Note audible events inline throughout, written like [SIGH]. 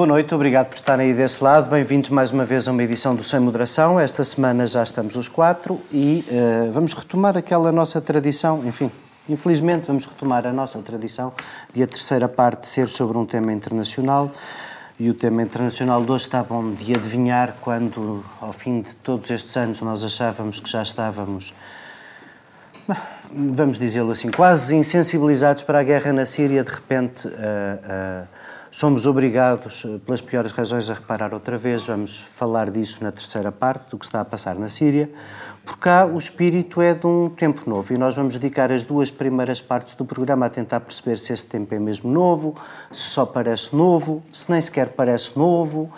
Boa noite, obrigado por estarem aí desse lado. Bem-vindos mais uma vez a uma edição do Sem Moderação. Esta semana já estamos os quatro e uh, vamos retomar aquela nossa tradição, enfim, infelizmente vamos retomar a nossa tradição de a terceira parte ser sobre um tema internacional. E o tema internacional de hoje está bom de adivinhar quando, ao fim de todos estes anos, nós achávamos que já estávamos vamos dizê-lo assim, quase insensibilizados para a guerra na Síria, de repente uh, uh, somos obrigados, pelas piores razões, a reparar outra vez. Vamos falar disso na terceira parte, do que está a passar na Síria. Por cá, o espírito é de um tempo novo e nós vamos dedicar as duas primeiras partes do programa a tentar perceber se esse tempo é mesmo novo, se só parece novo, se nem sequer parece novo,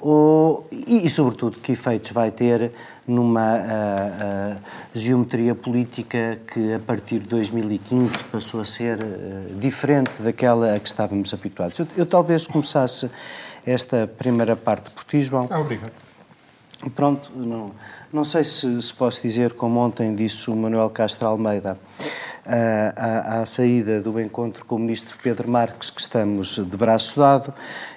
ou, e, e sobretudo, que efeitos vai ter numa uh, uh, geometria política que a partir de 2015 passou a ser uh, diferente daquela a que estávamos habituados. Eu, eu, talvez começasse esta primeira parte por ti, João. Ah, obrigado. Pronto, não, não sei se, se posso dizer, como ontem disse o Manuel Castro Almeida, à, à, saída do encontro com o ministro Pedro Marques, que estamos de braço dado,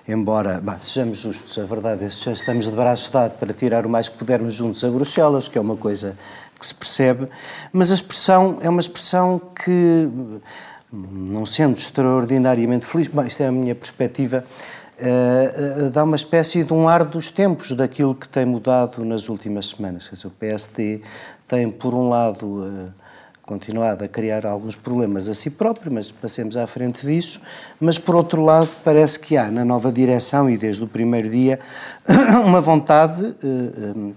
embora, sejamos justos, a verdade é que estamos de braço dado para tirar o mais que pudermos juntos a Bruxelas, que é uma coisa que se percebe, mas a expressão é uma expressão que, não sendo extraordinariamente feliz, bom, isto é a minha perspectiva, Uh, uh, dá uma espécie de um ar dos tempos daquilo que tem mudado nas últimas semanas. Quer dizer, o PSD tem, por um lado, uh, continuado a criar alguns problemas a si próprio, mas passemos à frente disso. Mas, por outro lado, parece que há na nova direção e desde o primeiro dia [COUGHS] uma vontade uh,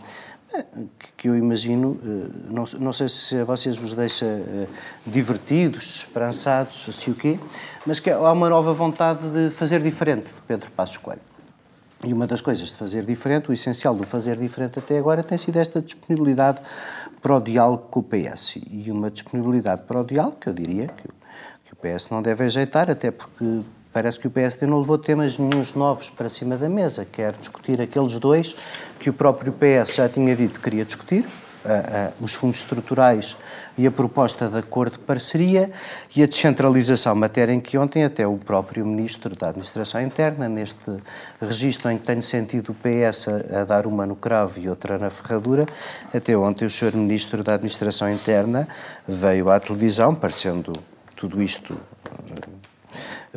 que eu imagino, uh, não, não, sei se a vocês vos deixa uh, divertidos, esperançados, se o quê, mas que há uma nova vontade de fazer diferente de Pedro Passos Coelho. E uma das coisas de fazer diferente, o essencial do fazer diferente até agora, tem sido esta disponibilidade para o diálogo com o PS. E uma disponibilidade para o diálogo que eu diria que, que o PS não deve ajeitar, até porque parece que o PSD não levou temas nenhums novos para cima da mesa, quer discutir aqueles dois que o próprio PS já tinha dito que queria discutir, uh, uh, os fundos estruturais e a proposta de acordo de parceria e a descentralização, matéria em que ontem até o próprio Ministro da Administração Interna, neste registro em que tenho sentido o PS a, a dar uma no cravo e outra na ferradura, até ontem o Sr. Ministro da Administração Interna veio à televisão, parecendo tudo isto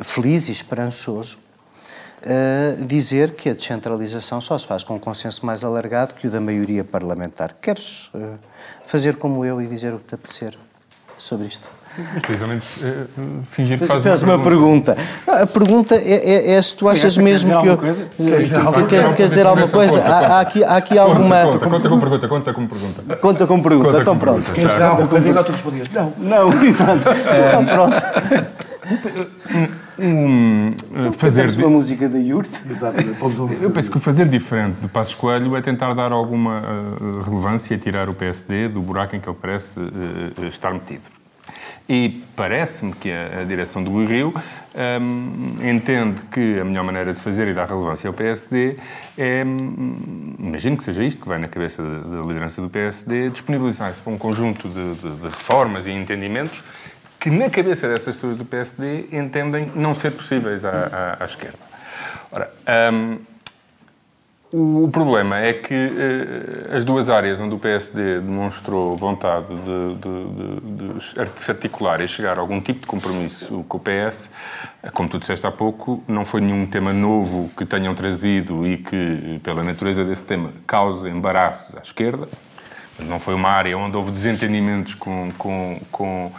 feliz e esperançoso, uh, dizer que a descentralização só se faz com um consenso mais alargado que o da maioria parlamentar. Queres uh, fazer como eu e dizer o que te apetecer sobre isto? Sim, mas precisamente uh, fingir que faz uma, uma pergunta. pergunta. A pergunta é, é, é, se tu achas Sim, mesmo que eu... Coisa? Queres, queres dizer alguma coisa? Conta, há, há, aqui, há aqui alguma... Conta, conta, com pergunta, conta como pergunta. Conta como pergunta, conta então pronto. Queres dizer alguma coisa? Igual tu respondias. Não. Não, [LAUGHS] exato. Então pronto [LAUGHS] um, fazer uma música da Yurt. Eu penso que fazer diferente de Passos Coelho é tentar dar alguma uh, relevância e tirar o PSD do buraco em que ele parece uh, estar metido. E parece-me que a, a, direção do Rio um, entende que a melhor maneira de fazer e dar relevância ao PSD é, um, imagino que seja isto que vai na cabeça da, da liderança do PSD, disponibilizar-se para um conjunto de, de, de reformas e entendimentos que na cabeça dessas pessoas do PSD entendem não ser possíveis à, à, à esquerda. Ora, um, o problema é que uh, as duas áreas onde o PSD demonstrou vontade de, de, de, de, se articular e chegar a algum tipo de compromisso com o PS, como tu disseste há pouco, não foi nenhum tema novo que tenham trazido e que, pela natureza desse tema, cause embaraços à esquerda. Não foi uma área onde houve desentendimentos com, com, com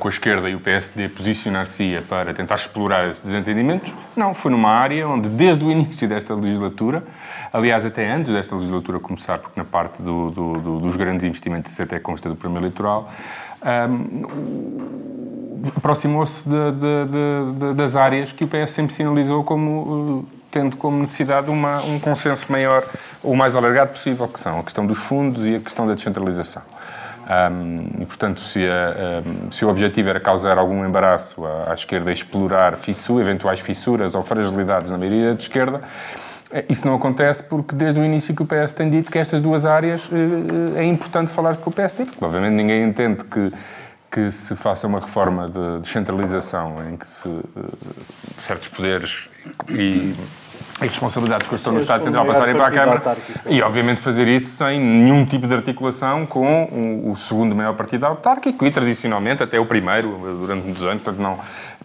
com a esquerda e o PSD posicionar-se para tentar explorar esses desentendimentos. Não, foi numa área onde, desde o início desta legislatura, aliás, até antes desta legislatura começar, porque na parte do, do, do, dos grandes investimentos isso até consta do programa eleitoral, um, aproximou-se das áreas que o PS sempre sinalizou como uh, tendo como necessidade uma, um consenso maior, o mais alargado possível, que são a questão dos fundos e a questão da descentralização. Um, e, portanto, se, a, um, se, o objetivo era causar algum embaraço à, à esquerda, explorar fissura, eventuais fissuras ou fragilidades na maioria da esquerda, eh, isso não acontece porque desde o início que o PS tem dito que estas duas áreas eh, é importante falar-se com o PSD, porque obviamente ninguém entende que, que se faça uma reforma de descentralização em que se, eh, certos poderes e as responsabilidades que estão no Estado Central passarem para a Câmara. e, obviamente, fazer isso sem nenhum tipo de articulação com o, o segundo maior partido autárquico e, tradicionalmente, até o primeiro, durante muitos anos, portanto, não,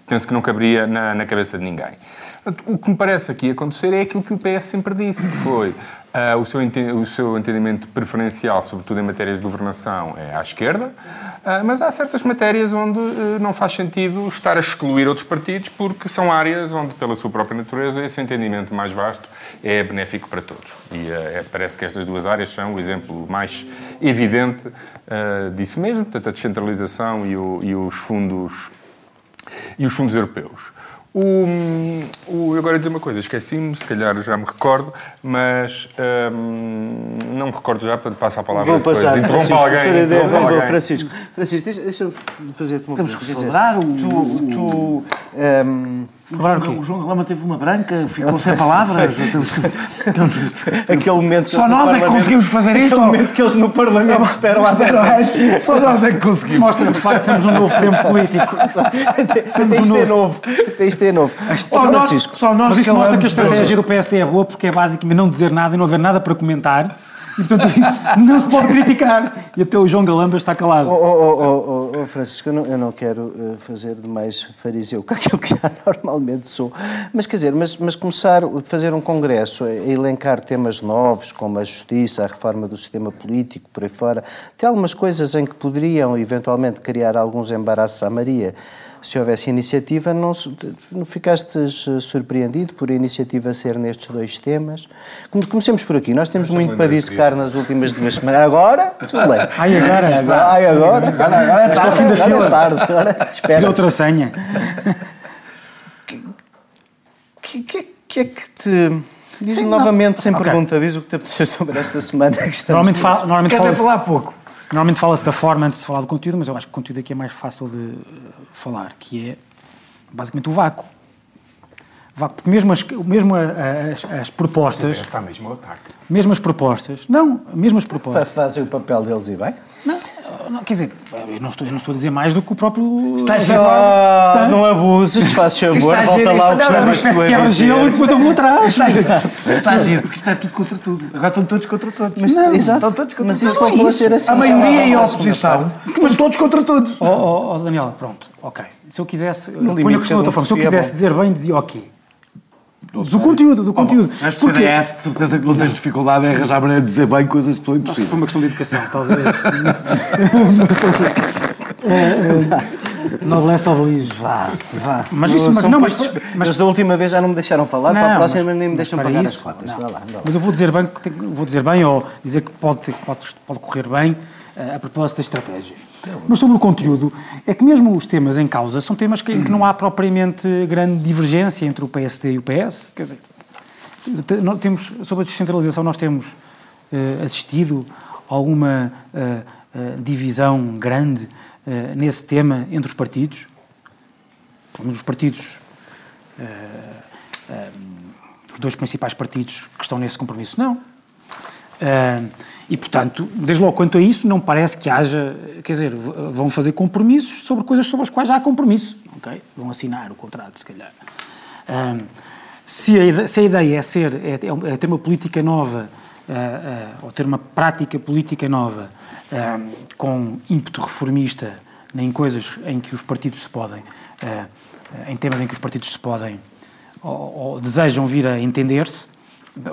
penso que não caberia na, na cabeça de ninguém. O que me parece aqui acontecer é aquilo que o PS sempre disse, que foi Uh, o, seu o, seu entendimento preferencial, sobretudo em matérias de governação, é à esquerda, uh, mas há certas matérias onde uh, não faz sentido estar a excluir outros partidos, porque são áreas onde, pela sua própria natureza, esse entendimento mais vasto é benéfico para todos. E é, parece que estas duas áreas são o exemplo mais evidente disso mesmo, portanto, a descentralização e, o, e os fundos e os fundos europeus. O, o, agora dizer uma coisa, esqueci-me, se calhar já me recordo, mas hum, não me recordo já, portanto passo a palavra Vou passar. Francisco, alguém, vou, alguém. Francisco, Francisco, deixa-me fazer-te uma Temos pergunta. celebrar o- Tu, tu hum, Celebrar o quê? O João Lama teve uma branca, ficou sem palavras. [LAUGHS] aquele momento que Só nós é que conseguimos fazer isto? Aquele momento que eles no Parlamento esperam há 10 anos. Só nós é que conseguimos. Mostra de facto que temos um novo tempo político. Até isto é novo. Até isto é novo. Ó, Só nós, Francisco, só nós Mas isso mostra que a estratégia do PSD é boa porque é basicamente não dizer nada e não haver nada para comentar. E, portanto, [LAUGHS] não se pode criticar. E até o João Galamba está calado. Oh, oh, oh, oh, oh, Francisco, eu não, eu não quero eh, fazer de mais fariseu [LAUGHS] que aquilo que já normalmente sou. Mas quer dizer, mas, mas começar a fazer um congresso, a elencar temas novos, como a justiça, a reforma do sistema político, por aí fora, tem algumas coisas em que poderiam eventualmente criar alguns embaraços à Maria. Se houvesse iniciativa, não, não ficastes eh, surpreendido por a iniciativa ser nestes dois temas? Come- Comecemos por aqui. Nós temos muito para dissecar nas últimas duas semanas. Agora, excelente. [LAUGHS] Ai, agora. Ai, agora. Agora, agora Está ao fim da fila. tarde, agora Tira [LAUGHS] espera. outra senha. O que, que, que é que te. Diz novamente, sem Ok. pergunta, diz o que te apeteceu sobre esta semana. Normalmente, fala, normalmente fala-se falar pouco. normalmente fala-se da forma antes de falar do conteúdo, mas eu acho que o conteúdo aqui é mais fácil de falar, que é basicamente o vácuo. Vácuo, porque mesmo as, mesmo as, as propostas, Está mesmo ao ataque. mesmo as propostas, não, mesmo as propostas, Fazem o papel deles e bem. não, não, quer dizer, eu não, estou, eu não estou a dizer mais do que o próprio... Está Está, giro. Ah, não abuses, faz [LAUGHS] favor, Está volta giro, lá o que uma espécie tu a quebra-gelo e dizer. depois eu vou atrás. [LAUGHS] Está. Está giro, porque isto é tudo contra tudo. Agora estão todos contra todos. Mas, Não, exato, Estão todos contra mas todos. isso voltou a ser assim. A maioria e a oposição. Mas todos contra todos. Oh, oh, oh, Daniela, pronto, ok. Se eu quisesse, limite, a questão de outra forma, se eu quisesse dizer bem, dizia ok. Do conteúdo, do conteúdo. Mas Porque, CDS, de certeza que não tens dificuldade em arranjar maneira de dizer bem coisas que são por impossíveis. uma questão de educação, talvez. [LAUGHS] Noblesse oblige. Vá, vá. Mas isso- mas São não, mas- mas- Eles da última vez já não me deixaram falar, para a Não, próxima mas- nem me mas deixam para pagar isso, as cotas. não. Lá, lá. Mas eu vou dizer bem, que vou dizer bem ou dizer que pode, pode, pode correr bem eh, a propósito da estratégia. Mas sobre o conteúdo, é que mesmo os temas em causa são temas que, que não há propriamente grande divergência entre o PSD e o PS. Quer dizer, temos, sobre a descentralização, nós temos eh, assistido a alguma eh, eh, divisão grande nesse tema entre os partidos. Menos os partidos os dois principais partidos que estão nesse compromisso, não. Ah, e, portanto, desde logo quanto a isso, não parece que haja, quer dizer, vão fazer compromissos sobre coisas sobre as quais já há compromisso, ok? Vão assinar o contrato, se calhar. Ah, se, a se a ideia é, ser, é, é ter uma política nova, ah, ou ter uma prática política nova, com ímpeto reformista, em coisas em que os partidos se podem, em temas em que os partidos se podem ou, ou desejam vir a entender-se,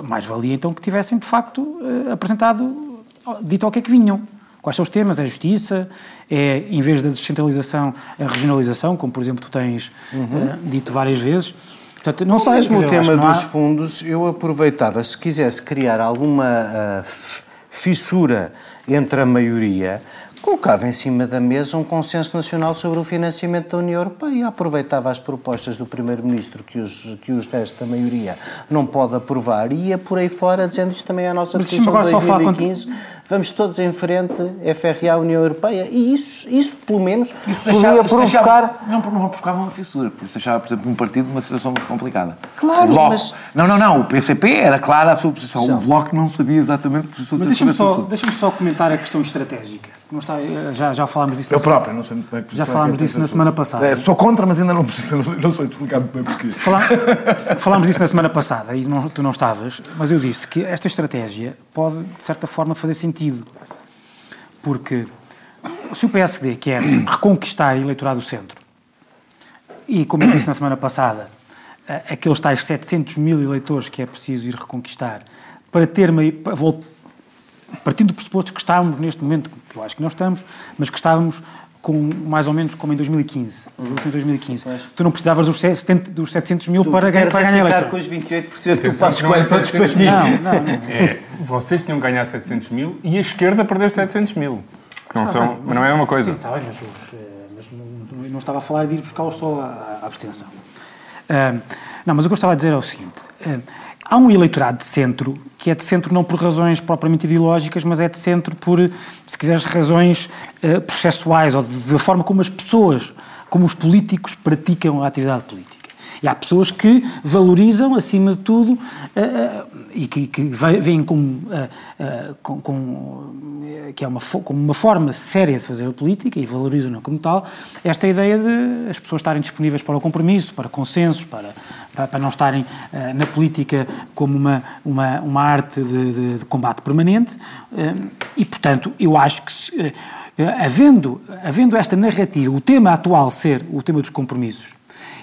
mais valia então que tivessem de facto eh, apresentado, dito ao que é que vinham. Quais são os temas? É a justiça? É, em vez da descentralização, a regionalização, como por exemplo tu tens eh, dito várias vezes. Portanto, não sei. Mesmo o tema não dos há- fundos, eu aproveitava, se quisesse criar alguma f- fissura entre a maioria, colocava em cima da mesa um consenso nacional sobre o financiamento da União Europeia. Aproveitava as propostas do Primeiro-Ministro que os, que os restos da maioria não pode aprovar e ia por aí fora dizendo isto também é a nossa posição de agora só falar 2015. Vamos todos em frente, FRA, União Europeia. E isso, isso pelo menos, Isso podia provocar... deixava, não, não provocava uma fissura, porque isso deixava, por exemplo, um partido numa situação muito complicada. Claro, mas- Não, não, não, o PCP era clara a sua posição, Sim. o Bloco não sabia exatamente a posição Mas deixa-me só, deixa só comentar a questão estratégica. Não está, já, já falámos disso. Eu na- próprio, não sei muito bem. que Já falámos disso na semana passada. É, sou contra, mas ainda não, preciso, não sei explicar muito bem porquê. Falá- [LAUGHS] Falámos disso na semana passada e não- tu não estavas, mas eu disse que esta estratégia pode, de certa forma, fazer sentido. Porque se o PSD quer [CLEARS THROAT] reconquistar eleitorado do centro, e como eu disse na semana passada, aqueles tais 700 mil eleitores que é preciso ir reconquistar para ter vol- Partindo do pressuposto que estávamos neste momento, que eu acho que não estamos, mas que estávamos com mais ou menos como em 2015, as eleições de 2015. Tu não precisavas dos, 70 dos 700 mil para, ganhar- para ganhar a eleição. com os 28% do Atenção, Passos que não é Coelho todos para 700 ti. Não, não, não. É, vocês tinham que ganhar 700 mil e a esquerda perder 700 mil. Não são, mas não é uma coisa. Sim, está bem, mas, os, eh, mas não, não estava a falar de ir buscá-los só à, à abstenção. Ah, não, mas o que eu estava a dizer é o seguinte: ah, há um eleitorado de centro que é de centro não por razões propriamente ideológicas, mas é de centro por, se quiseres, razões ah, processuais ou da forma como as pessoas, como os políticos praticam a atividade política. E há pessoas que valorizam, acima de tudo, eh, eh, e que, que ve- veem como, eh, com, com, que é uma, como uma forma séria de fazer a política e valorizam-na como tal, esta ideia de as pessoas estarem disponíveis para o compromisso, para consensos, para, para, não estarem na política como uma, uma, uma arte de, de- de combate permanente. e, portanto, eu acho que, se, havendo, havendo esta narrativa, o tema atual ser o tema dos compromissos,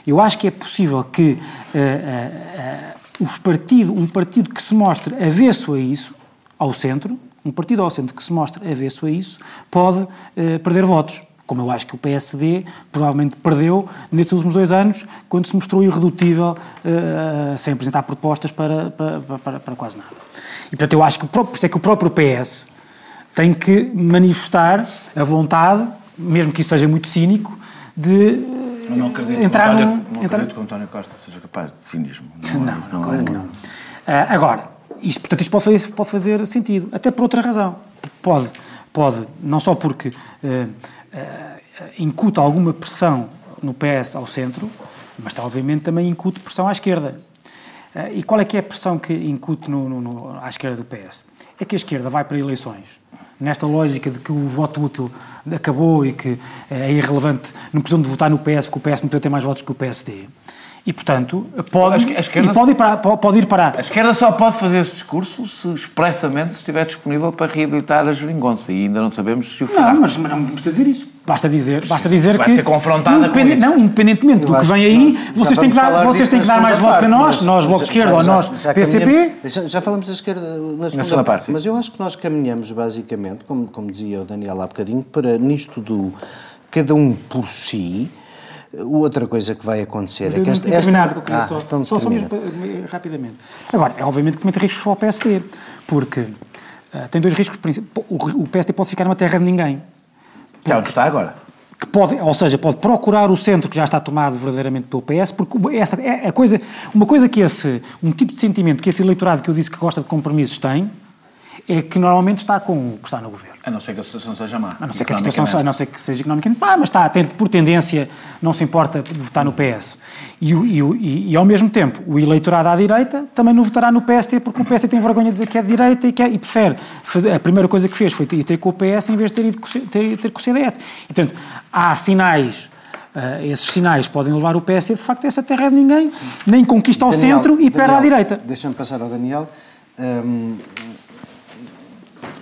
eu acho que é possível que eh, eh, eh, os partido, um partido que se mostre avesso a isso, ao centro, um partido ao centro que se mostre avesso a isso, pode eh, perder votos. Como eu acho que o PSD provavelmente perdeu nestes últimos dois anos, quando se mostrou irredutível, eh, sem apresentar propostas para, para, para, para quase nada. E portanto eu acho que o próprio, é que o próprio PS tem que manifestar a vontade, mesmo que isso seja muito cínico, de Eu não acredito, entrar que, o num- António, não entrar- acredito que o António Costa seja capaz de cinismo. Não, isso não, é- claro que não. Ah, agora, isto, portanto, isto pode fazer, pode fazer sentido, até por outra razão. Pode, pode não só porque ah, ah, incuta alguma pressão no PS ao centro, mas está, obviamente também incute pressão à esquerda. E qual é que é a pressão que incute no, no- no- à esquerda do PS? É que a esquerda vai para eleições nesta lógica de que o voto útil acabou e que é irrelevante, não precisam de votar no PS porque o PS não ter mais votos que o PSD. E, portanto, pode, A esque- a esquerda- e pode, ir para, pode ir para... A esquerda só pode fazer esse discurso se expressamente se estiver disponível para reabilitar a geringonça e ainda não sabemos se o fará. Não, mas, não precisa dizer isso. Basta dizer, basta dizer Vai que... ser confrontada com independe- isso. Não, independentemente do que vem aí, vocês têm que dar, vocês têm que na dar mais votos a nós, nós, Bloco de Esquerda, já- ou nós, já PCP. Já, já falamos da esquerda na segunda, segunda parte, parte, mas eu acho que nós caminhamos basicamente, como, como dizia o Daniel há bocadinho, para nisto do cada um por si. Outra coisa que vai acontecer é que esta. esta- que eu queria Ah, só, então só, só mesmo rapidamente. Agora, é obviamente que tem riscos para o PSD, porque eh, tem dois riscos. o PSD pode ficar numa terra de ninguém. Que é onde está agora. que pode, ou seja, pode procurar o centro que já está tomado verdadeiramente pelo PS, porque essa é a coisa, uma coisa que esse, um tipo de sentimento que esse eleitorado que eu disse que gosta de compromissos tem, é que normalmente está com o que está no governo. A não ser que a situação seja má. A não ser que a situação, a não ser que seja economicamente, ah, mas está, tem, por tendência, não se importa de votar no PS. E, e, e, e, ao mesmo tempo, o eleitorado à direita também não votará no PST, porque o PST tem vergonha de dizer que é de direita e, quer, e prefere fazer. A primeira coisa que fez foi ir ter com o PS em vez de ter ido com, o C- ter, ter com o CDS. E, portanto, há sinais. ah, esses sinais podem levar o PSD, de facto, a essa terra de ninguém, nem conquista ao Daniel, centro e perde à Daniel, direita. Deixa-me passar ao Daniel. Hum,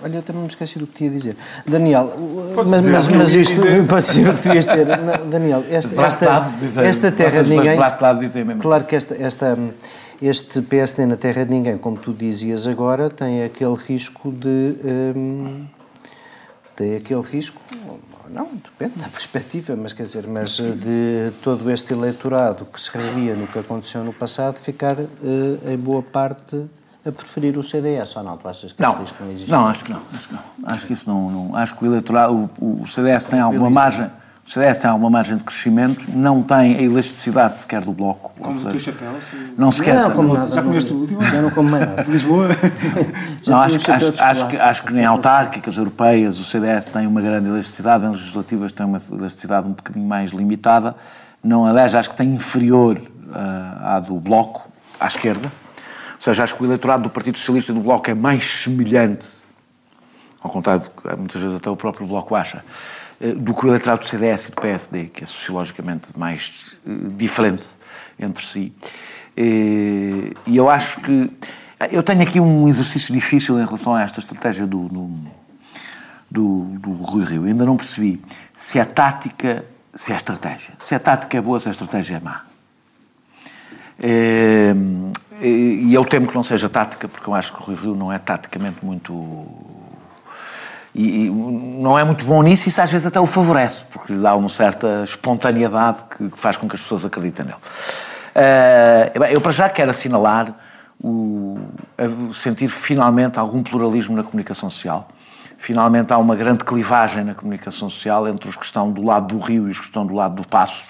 olha, eu também me esqueci do que tinha a dizer. Daniel, Pode mas, dizer mas, mas isto dizer. pode ser o que tu ias [LAUGHS] dizer. Daniel, esta, esta, esta terra de ninguém. Claro que esta, esta, este PSD na terra de ninguém, como tu dizias agora, tem aquele risco de. hum, tem aquele risco, não, depende da perspectiva, mas quer dizer, mas de todo este eleitorado que se revia no que aconteceu no passado, ficar eh, em boa parte a preferir o CDS, ou não? Tu achas que Não, esse risco não existe? não, acho que não, acho que não. Acho que isso não, não- acho que o eleitorado, o, o CDS tem alguma margem, o CDS tem alguma margem de crescimento, não tem a elasticidade sequer do bloco. Como o chapéu, se- não sequer Não, como Já nada, comeste não- o último? Eu não como mais nada. [LAUGHS] Lisboa. Já Não, acho, acho, de acho, que, acho que nem autárquicas europeias o CDS tem uma grande elasticidade, em legislativas tem uma elasticidade um bocadinho mais limitada. Não, aliás, acho que tem inferior ah, à do Bloco, à esquerda. Ou seja, acho que o eleitorado do Partido Socialista e do Bloco é mais semelhante ao contrário do que muitas vezes até o próprio Bloco acha, eh, do que o eleitorado do CDS e do PSD, que é sociologicamente mais eh, diferente entre si. Eh, E eu acho que. Eu tenho aqui um exercício difícil em relação a esta estratégia do, do, do, do Rui Rio. Ainda não percebi se é tática, se é estratégia. Se a tática é boa, se a estratégia é má. Eh, E eu temo que não seja tática, porque eu acho que o Rui Rio não é taticamente muito. E, e não é muito bom nisso, e isso às vezes até o favorece, porque lhe dá uma certa espontaneidade que, que faz com que as pessoas acreditem nele. Bem, eu, para já, quero assinalar o, sentir finalmente algum pluralismo na comunicação social. Finalmente há uma grande clivagem na comunicação social entre os que estão do lado do Rio e os que estão do lado do Passos.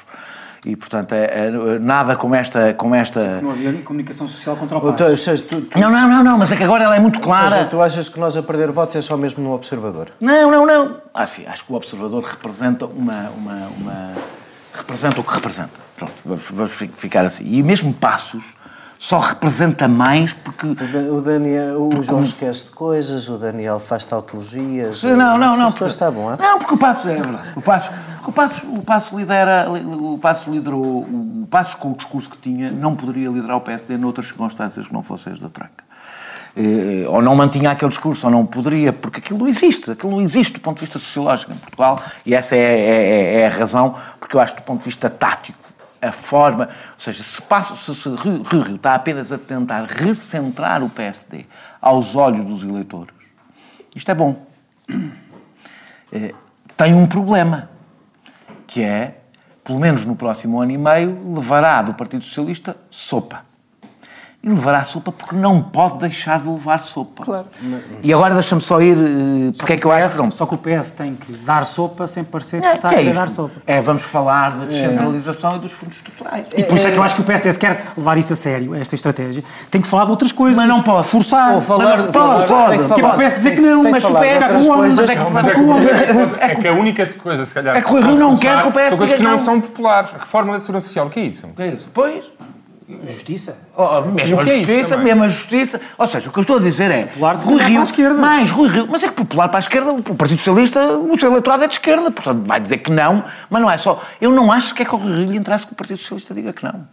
E, portanto, é, é- nada como esta. Como esta... Não havia comunicação social contra o Ou passo. tu- seja, tu- tu- Não, não, não, não, mas é que agora ela é muito ou clara. seja, tu achas que nós a perder votos é só mesmo no observador? Não, não, não. Ah, sim, acho que o observador representa uma. uma, uma representa o que representa. Pronto, vamos, vamos fi- ficar assim. E mesmo Passos só representa mais porque. O Da- O Daniel, o João esquece de coisas, o Daniel faz tautologias. Sim, Não, não, não. Isto está bom, é? Não, porque o Passo é verdade. O Passo, o Passo, o Passo lidera, o Passo liderou, o Passo com o discurso que tinha não poderia liderar o PSD noutras circunstâncias que não fossem as da Troika. Eh, Ou não mantinha aquele discurso, ou não poderia, porque aquilo não existe, aquilo não existe do ponto de vista sociológico em Portugal, e essa é, é- é- é a razão, porque eu acho que do ponto de vista tático, a forma, ou seja, se, passo, se, se Rio, está apenas a tentar recentrar o PSD aos olhos dos eleitores, isto é bom eh, tem um problema, que é, pelo menos no próximo ano e meio, levará do Partido Socialista sopa. E levará sopa porque não pode deixar de levar sopa. Claro. E agora deixa-me só ir, eh, porque é que eu acho que não... Só que o PS tem que dar sopa sem parecer que É, está que a é querer isto? dar sopa. É, vamos falar da descentralização e dos fundos estruturais. E por isso é que eu acho que o PSD, se quer levar isso a sério, esta estratégia, tem que falar de outras coisas. Mas não posso. Forçar. Ou falar- Mas não falar- pode. que Que é para o falar. PS dizer que não, mas o falar PS outras com o homem, é que é, é a única coisa, se calhar, É que o Rio não quer que o PS são coisas que diga não não. são populares. A reforma da segurança social, o que é isso? O que é isso? Pois... Justiça. Oh, mesmo o a é justiça, também? mesmo a justiça. Ou seja, o que eu estou a dizer é. Popular Rui Rio, para a esquerda. Mais, Rui Rio. Mas é que popular para a esquerda, o Partido Socialista, o seu eleitorado é de esquerda, portanto vai dizer que não, mas não é só. Eu não acho que é que ao Rui Rio lhe interessa que o Partido Socialista diga que não.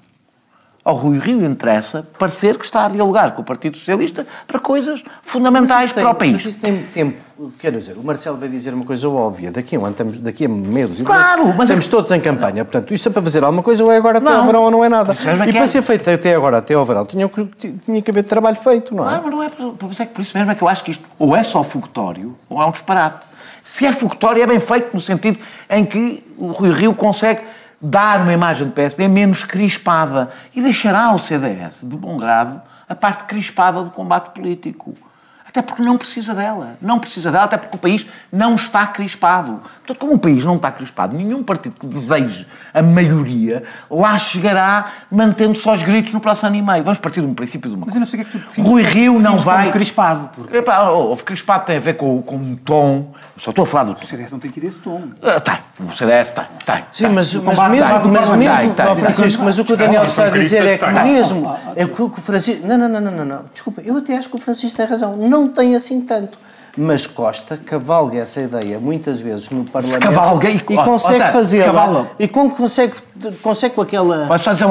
Ao Rui Rio interessa parecer que está a dialogar com o Partido Socialista para coisas fundamentais Mas tem- para o país. Mas isso tem tempo. Quero dizer, o Marcelo vai dizer uma coisa óbvia. Daqui a um ano, estamos, daqui a meses. Claro, mas é estamos que- todos em campanha. Portanto, isto é para fazer alguma coisa ou é agora até Não. ao verão ou não é nada. É E para é. ser feito até agora, até ao verão, tinha, que- tinha que haver trabalho feito, não é? Claro, mas não é, por- por, é que por isso mesmo é que eu acho que isto ou é só fogotório ou é um disparate. Se é fogotório é bem feito no sentido em que o Rui Rio consegue dar uma imagem do PSD menos crispada e deixará ao CDS, de bom grado, a parte crispada do combate político. Até porque não precisa dela. Não precisa dela, até porque o país não está crispado. Portanto, como o país não está crispado, nenhum partido que deseje a maioria lá chegará mantendo só os gritos no próximo ano e meio. Vamos partir de um princípio de uma Mas eu não sei o que é que tu defines. Rui Rio não vai. crispado, porque Epá, oh, o crispado tem a ver com, com um tom. Eu só estou a falar do o tom. CDS não tem tido esse tom. Ah, tem. O CDS tem. tem Sim, tem. mas, mas mesmo, está- mas tem, mesmo tem, tem. Francisco, mas o que o Daniel está a dizer é que mesmo, é que o que o Francisco, não, não, não, não, não, não, desculpa, eu até acho que o Francisco tem razão, não tem assim tanto, mas Costa cavalga essa ideia muitas vezes no Parlamento cavalga e- e consegue fazê-la, cavalga. e com, consegue, consegue com aquela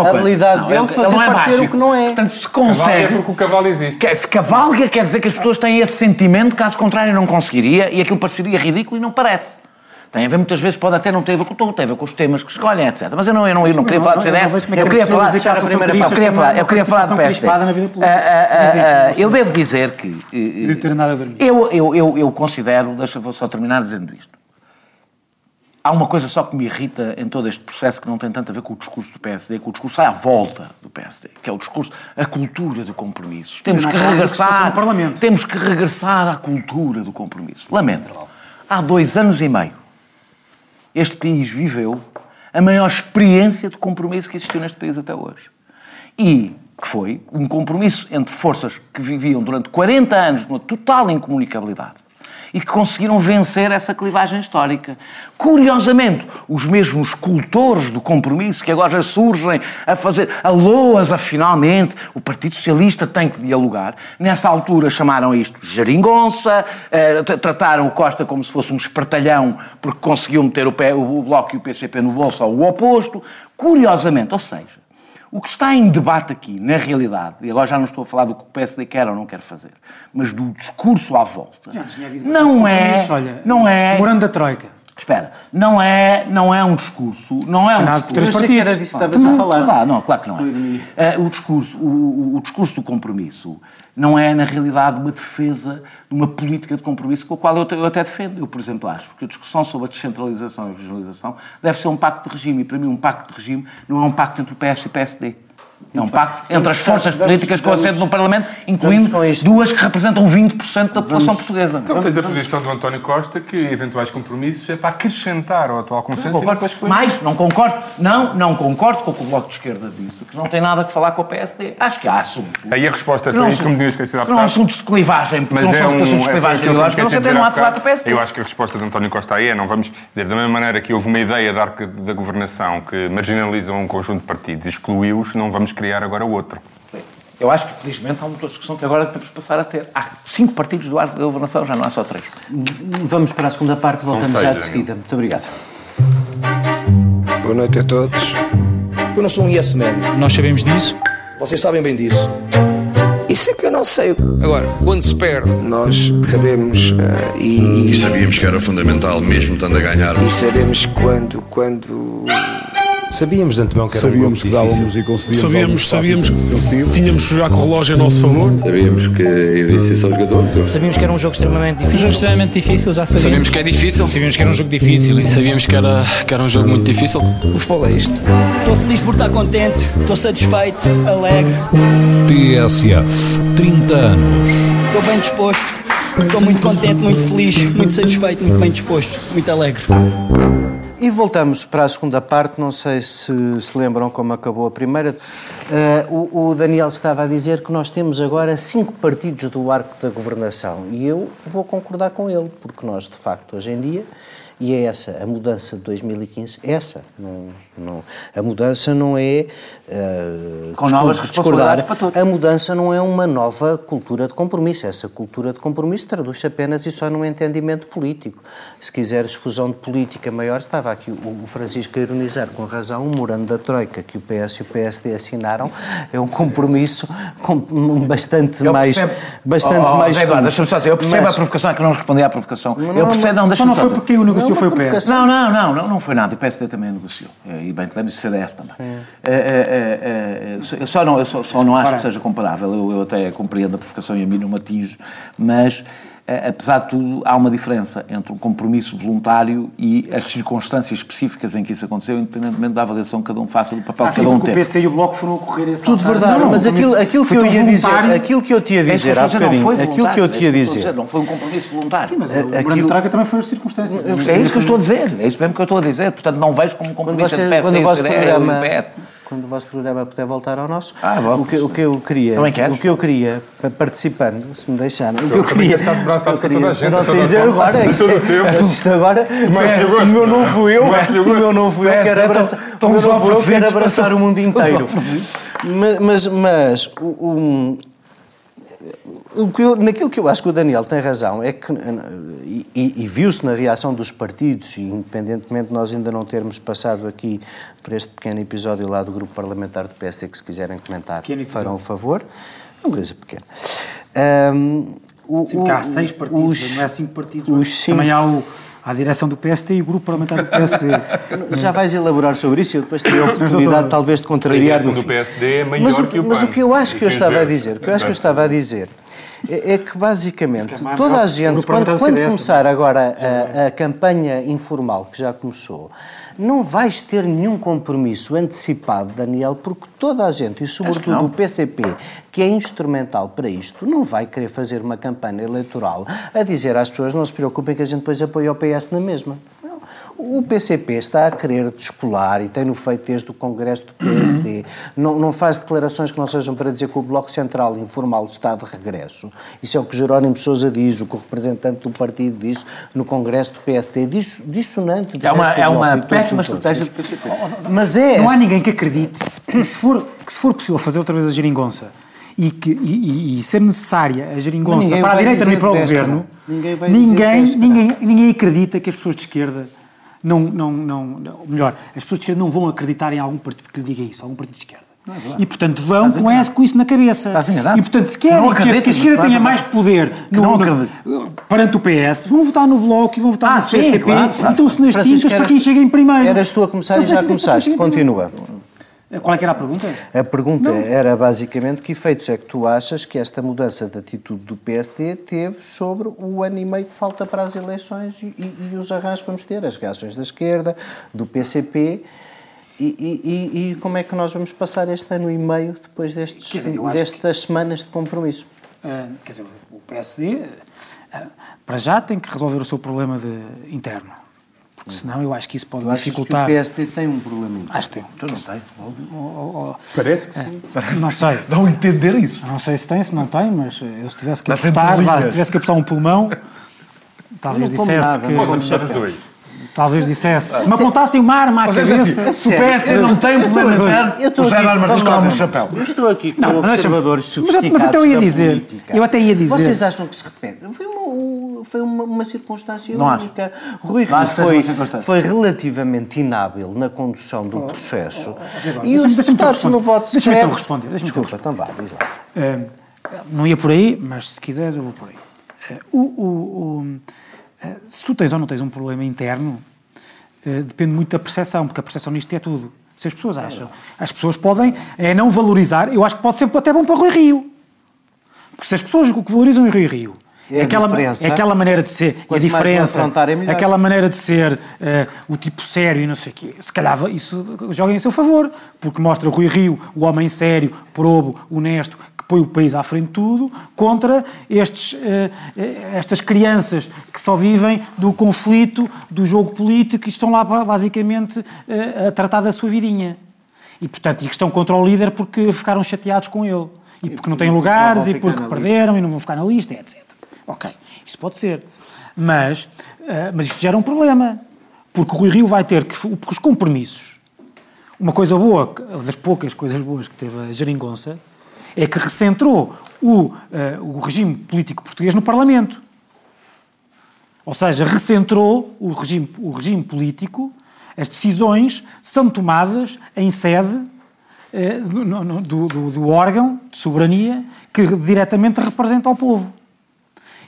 habilidade Não, dele ele- fazer ele não é parecer mágico. o que não é. Portanto, se Cavalga é consegue. porque o cavalo existe. Quer- Se cavalga, quer dizer que as pessoas têm esse sentimento, caso contrário não conseguiria, e aquilo pareceria ridículo e não parece. Tem a ver, muitas vezes pode até não ter a ver com o tom, tem a ver com os temas que escolhem, etc. Mas eu não, eu não, eu não queria falar de CDS, é eu é queria falar, eu queria críticas, eu queria que falar, não- eu queria falar do PSD. Ah, ah, ah, ah, Eu devo dizer que... eh, Deve ter andado a dormir. Eu, eu, eu, eu considero, deixa eu só terminar dizendo isto. Há uma coisa só que me irrita em todo este processo que não tem tanto a ver com o discurso do PSD, com o discurso à volta do PSD, que é o discurso, a cultura do compromisso. Temos que passa regressar, temos que regressar à cultura do compromisso. Lamento. Há dois anos e meio, este país viveu a maior experiência de compromisso que existiu neste país até hoje. E que foi um compromisso entre forças que viviam durante 40 anos numa total incomunicabilidade e que conseguiram vencer essa clivagem histórica. Curiosamente, os mesmos cultores do compromisso que agora surgem a fazer a loas a finalmente o Partido Socialista tem que dialogar, nessa altura chamaram isto geringonça, eh, trataram o Costa como se fosse um espertalhão porque conseguiu meter o, pé, o Bloco e o PCP no bolso ao oposto. Curiosamente, ou seja, o que está em debate aqui, na realidade, e agora já não estou a falar do que o PSD quer ou não quer fazer, mas do discurso à volta, não é, olha, não é, Morando da Troika. espera, não é, não é um discurso, não é um Senado três discurso. partidos. Era disso que estavas a Não, falar. Claro, não, claro que não é. Eh, o, discurso, o- o discurso do compromisso não é, na realidade, uma defesa de uma política de compromisso com a qual eu, eu até defendo. Eu, por exemplo, acho que a discussão sobre a descentralização e a regionalização deve ser um pacto de regime. E, para mim, um pacto de regime não é um pacto entre o PS e o PSD. É um pacto entre as forças vamos- políticas com assento no Parlamento, incluindo duas que representam 20% da população portuguesa. Então tens a posição do António Costa que eventuais compromissos é para acrescentar ao atual consenso depois que Mais, não concordo. Não, não concordo com o que o Bloco de Esquerda disse, que não tem nada a falar com o PSD. Acho que há assuntos. Aí a resposta Que não foi isso que me tinha esquecido há que não há bocado. assuntos de clivagem, porque Mas não é são um, assuntos de é, clivagem que eu não se tem dizer não há há de falar com o bocado. PSD. Eu acho que a resposta de António Costa aí é não vamos dizer, da mesma maneira que houve uma ideia da da governação que marginalizou um conjunto de partidos e excluiu-os, não vamos criar agora outro. Eu acho que, felizmente, há uma discussão que agora temos que passar a ter. Há cinco partidos do arco da governação, já não há só três. Vamos para a segunda parte, voltamos seis, já de seguida. Muito obrigado. Boa noite a todos. Eu não sou um yes man. Nós sabemos disso. Vocês sabem bem disso. Isso é que eu não sei. Agora, quando se perde, Nós sabemos eh, e, E sabíamos que era fundamental, mesmo estando a ganhar. e sabemos quando, quando Sabíamos de antemão que era Sabíamos um que dávamos e conseguíamos. Sabíamos, sabíamos que tínhamos que jogar com o relógio a nosso favor. Sabíamos que ia difícil aos jogadores. Sabíamos que era um jogo extremamente difícil. Um jogo extremamente difícil, já sabíamos. Sabíamos que é difícil. Sabíamos que era um jogo difícil. E sabíamos que era, que era um jogo muito difícil. O futebol é isto. Estou feliz por estar contente, estou satisfeito, alegre, TSF, 30 anos. estou bem disposto, estou muito contente, muito feliz, muito satisfeito, muito bem disposto, muito alegre. E voltamos para a segunda parte, não sei se se lembram como acabou a primeira. Eh, o, o Daniel estava a dizer que nós temos agora cinco partidos do arco da governação e eu vou concordar com ele, porque nós, de facto, hoje em dia, e é essa a mudança de 2015, essa, não, não, a mudança não é. eh, Com novas responsabilidades para todos. A mudança não é uma nova cultura de compromisso. Essa cultura de compromisso traduz-se apenas e só num entendimento político. Se quiseres fusão de política maior, estava aqui o o Francisco a ironizar com razão, o morando da Troika que o PS e o PSD assinaram, é um compromisso com, bastante Eu mais. percebo- Bastante Oh, oh, mais. Eduardo, deixa-me só dizer, eu percebo Mas- a provocação, é que não respondi à provocação. Não, eu percebo, não, deixa-me não só foi porque o negociou Não, foi o PS. Não, não, não, não, não foi nada. O PSD também negociou. E bem, te lembro do CDS também. É, é, eu só não, eu só, só não acho que seja comparável. Eu, eu até compreendo a provocação e a mim não me atinge, mas. Eh, Apesar de tudo, há uma diferença entre um compromisso voluntário e as circunstâncias específicas em que isso aconteceu, independentemente da avaliação que cada um faça do papel Ah, que cada um porque o. PC e o Bloco foram a correr esse Tudo verdade, Não, mas aquilo, aquilo que foi eu ia dizer, voluntário. aquilo que eu te ia dizer há a bocadinho, foi aquilo que eu voluntário, te ia é a dizer, Não foi um compromisso voluntário. Sim, mas o Aquilo- Troika também foi as circunstâncias. É isso que eu estou a dizer, é isso mesmo que eu estou a dizer. Portanto, não vejo como um Quando, compromisso você, entre quando PSD o vosso programa, PS. Quando o vosso programa puder voltar ao nosso, Ah, vamos. o, que, o que eu queria, Também queres? o que eu queria, pa- participando, se me deixarem, o que eu Eu queria, estar de braço eu para toda a gente, não toda a agora, isto, todo o tempo. é- isto agora, o meu não é? fui eu, que o meu não fui eu, quero abraçar, o meu não fui eu, quero abraçar o mundo inteiro. Mas, mas, mas o, o- que eu- naquilo que eu acho que o Daniel tem razão é que, e, e- viu-se na reação dos partidos, e independentemente de nós ainda não termos passado aqui por este pequeno episódio lá do grupo parlamentar do PSD, que se quiserem comentar, Pequeno farão o favor. É uma coisa pequena. Ahm, o- Sim, porque há seis partidos, os- não é cinco partidos. os cinco- Também há o, a direção do PSD e o grupo parlamentar do PSD. [LAUGHS] Já vais elaborar sobre isso e eu depois terei a [LAUGHS] oportunidade, talvez, de A contrariar direção no do. PSD é maior mas o, que o mas PAN. o que eu acho que eu Quer estava a dizer, dizer, o que eu acho que eu estava a dizer é, é que basicamente é toda a gente, quando, quando CDS começar agora a, a campanha informal que já começou, não vais ter nenhum compromisso antecipado, Daniel, porque toda a gente, e sobretudo o PCP, que é instrumental para isto, não vai querer fazer uma campanha eleitoral a dizer às pessoas não se preocupem que a gente depois apoia o PS na mesma. O PCP está a querer descolar e tem-no feito desde o Congresso do PSD. não, não faz declarações que não sejam para dizer que o Bloco Central informal está de regresso. Isso é o que Jerónimo Sousa diz, o que o representante do partido disse no Congresso do PSD. Disso, dissonante. É uma, é uma péssima estratégia do PCP. Mas é. Não há ninguém que acredite que se for, que se for possível fazer outra vez a geringonça e, que, e, e- ser necessária a geringonça para a direita e para o governo, Ninguém vai dizer ninguém, ninguém, ninguém acredita que as pessoas de esquerda não, não, não, não- melhor, as pessoas de esquerda não vão acreditar em algum partido que lhe diga isso, algum partido de esquerda. e, portanto, vão com, esse, com isso na cabeça. Estás enganado. E, portanto, se Que querem que, que a esquerda tenha mais poder no- no- perante o PS, vão votar no Bloco e vão votar Ah, no sim, PCP claro, claro. e estão-se nas Francisco, tintas para quem chega em primeiro. Eras tu a começar e Estão-se já começaste. Continua. Qual é que era a pergunta? A pergunta era basicamente que efeitos é que tu achas que esta mudança de atitude do PSD teve sobre o ano e meio que falta para as eleições e, e- e os arranjos que vamos ter, as reações da esquerda, do PCP e, e- como é que nós vamos passar este ano e meio depois destes, dizer, destas semanas de compromisso? Ah, quer dizer, o PSD, ah, para já, tem que resolver o seu problema de, interno. Porque senão eu acho que isso pode Tu achas que o dificultar. PSD tem um problema? Acho que tem. Tu não tens. Parece que sim. Não sei. Não entender isso. Não sei se tem, se não tem, mas eu se tivesse que apostar, se tivesse que apostar um pulmão, talvez dissesse nada, que. não Vamos apostar os dois. Talvez dissesse. Se me apontassem uma arma à Mas é cabeça. assim, sério, PSD eu- não eu problema José aqui- Armas leva um ver. chapéu. Eu estou aqui com Não, observadores mas sofisticados mas eu ia dizer, política. eu até ia dizer- Vocês acham que se repete? Foi uma, foi uma, uma circunstância Não acho. única. Rui Rio acho que seja foi, foi relativamente inábil na condução do processo. Eduardo, e deixa-me- os deixa-me então deputados no voto Deixa-me então responder, então Desculpa, então vá, diz lá. Ah, não ia por aí, mas se quiseres eu vou por aí. Ah, o- ah, se tu tens ou não tens um problema interno, ah, depende muito da percepção, porque a percepção nisto é tudo. Se as pessoas acham, as pessoas podem é não valorizar, eu acho que pode ser até bom para Rui Rio. Porque se as pessoas o que valorizam em Rui Rio É é, aquela, é aquela maneira de ser, e a Quanto diferença, é aquela maneira de ser eh, o tipo sério e não sei o quê, se calhar isso joga em seu favor, porque mostra Rui Rio, o homem sério, probo, honesto, põe o país à frente de tudo, contra estes, eh, eh, estas crianças que só vivem do conflito, do jogo político e estão lá basicamente eh, a tratar da sua vidinha. E, portanto, e que estão contra o líder porque ficaram chateados com ele. E porque não têm lugares, e porque perderam, e não vão ficar na lista, etc. Ok, isso pode ser. Mas, mas isto gera um problema. Porque o Rui Rio vai ter que... Porque os compromissos... Uma coisa boa, das poucas coisas boas que teve a Geringonça, é que recentrou o, eh, o regime político português no Parlamento. Ou seja, recentrou o regime, o regime político, as decisões são tomadas em sede no- do- do- do órgão de soberania que diretamente representa o povo.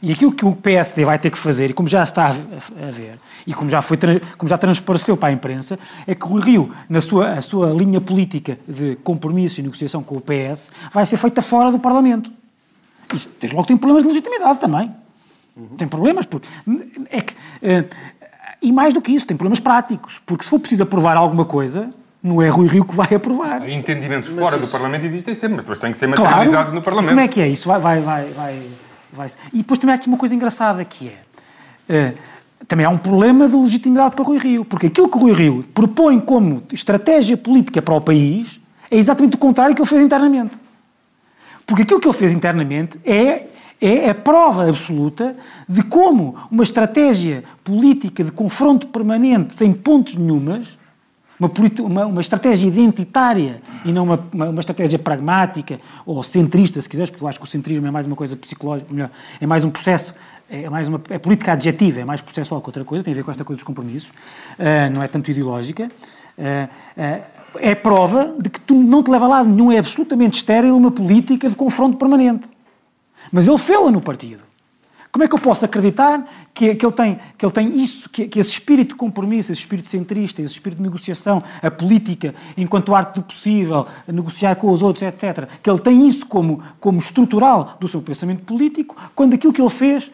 E aquilo que o PSD vai ter que fazer, e como já está a ver, e como já, foi, como já transpareceu para a imprensa, é que o Rio, na sua, a sua linha política de compromisso e negociação com o PS, vai ser feita fora do Parlamento. Isso, desde logo, tem problemas de legitimidade também. Tem problemas, porque. É que, eh, e mais do que isso, tem problemas práticos. Porque se for preciso aprovar alguma coisa, não é Rui Rio que vai aprovar. Entendimentos fora do Parlamento existem sempre, mas depois têm que ser Claro. materializados no Parlamento. Como é que é? Isso vai, vai, vai, vai, vai- E depois também há aqui uma coisa engraçada que é. eh, também há um problema de legitimidade para Rui Rio. Porque aquilo que Rui Rio propõe como estratégia política para o país é exatamente o contrário que ele fez internamente. Porque aquilo que ele fez internamente é, é a prova absoluta de como uma estratégia política de confronto permanente, sem pontos nenhumas, uma, uma, uma estratégia identitária e não uma, uma, uma estratégia pragmática ou centrista, se quiseres, porque eu acho que o centrismo é mais uma coisa psicológica, melhor, é mais um processo, é mais uma é política adjetiva, é mais processual que outra coisa, tem a ver com esta coisa dos compromissos, ah, não é tanto ideológica. Ah, ah, é prova de que tu não te leva a lado nenhum, é absolutamente estéril uma política de confronto permanente. Mas ele fê-la no partido. Como é que eu posso acreditar que, que, ele, tem, que ele tem isso, que, que esse espírito de compromisso, esse espírito centrista, esse espírito de negociação, a política enquanto arte do possível, a negociar com os outros, etc., que ele tem isso como, como estrutural do seu pensamento político, quando aquilo que ele fez,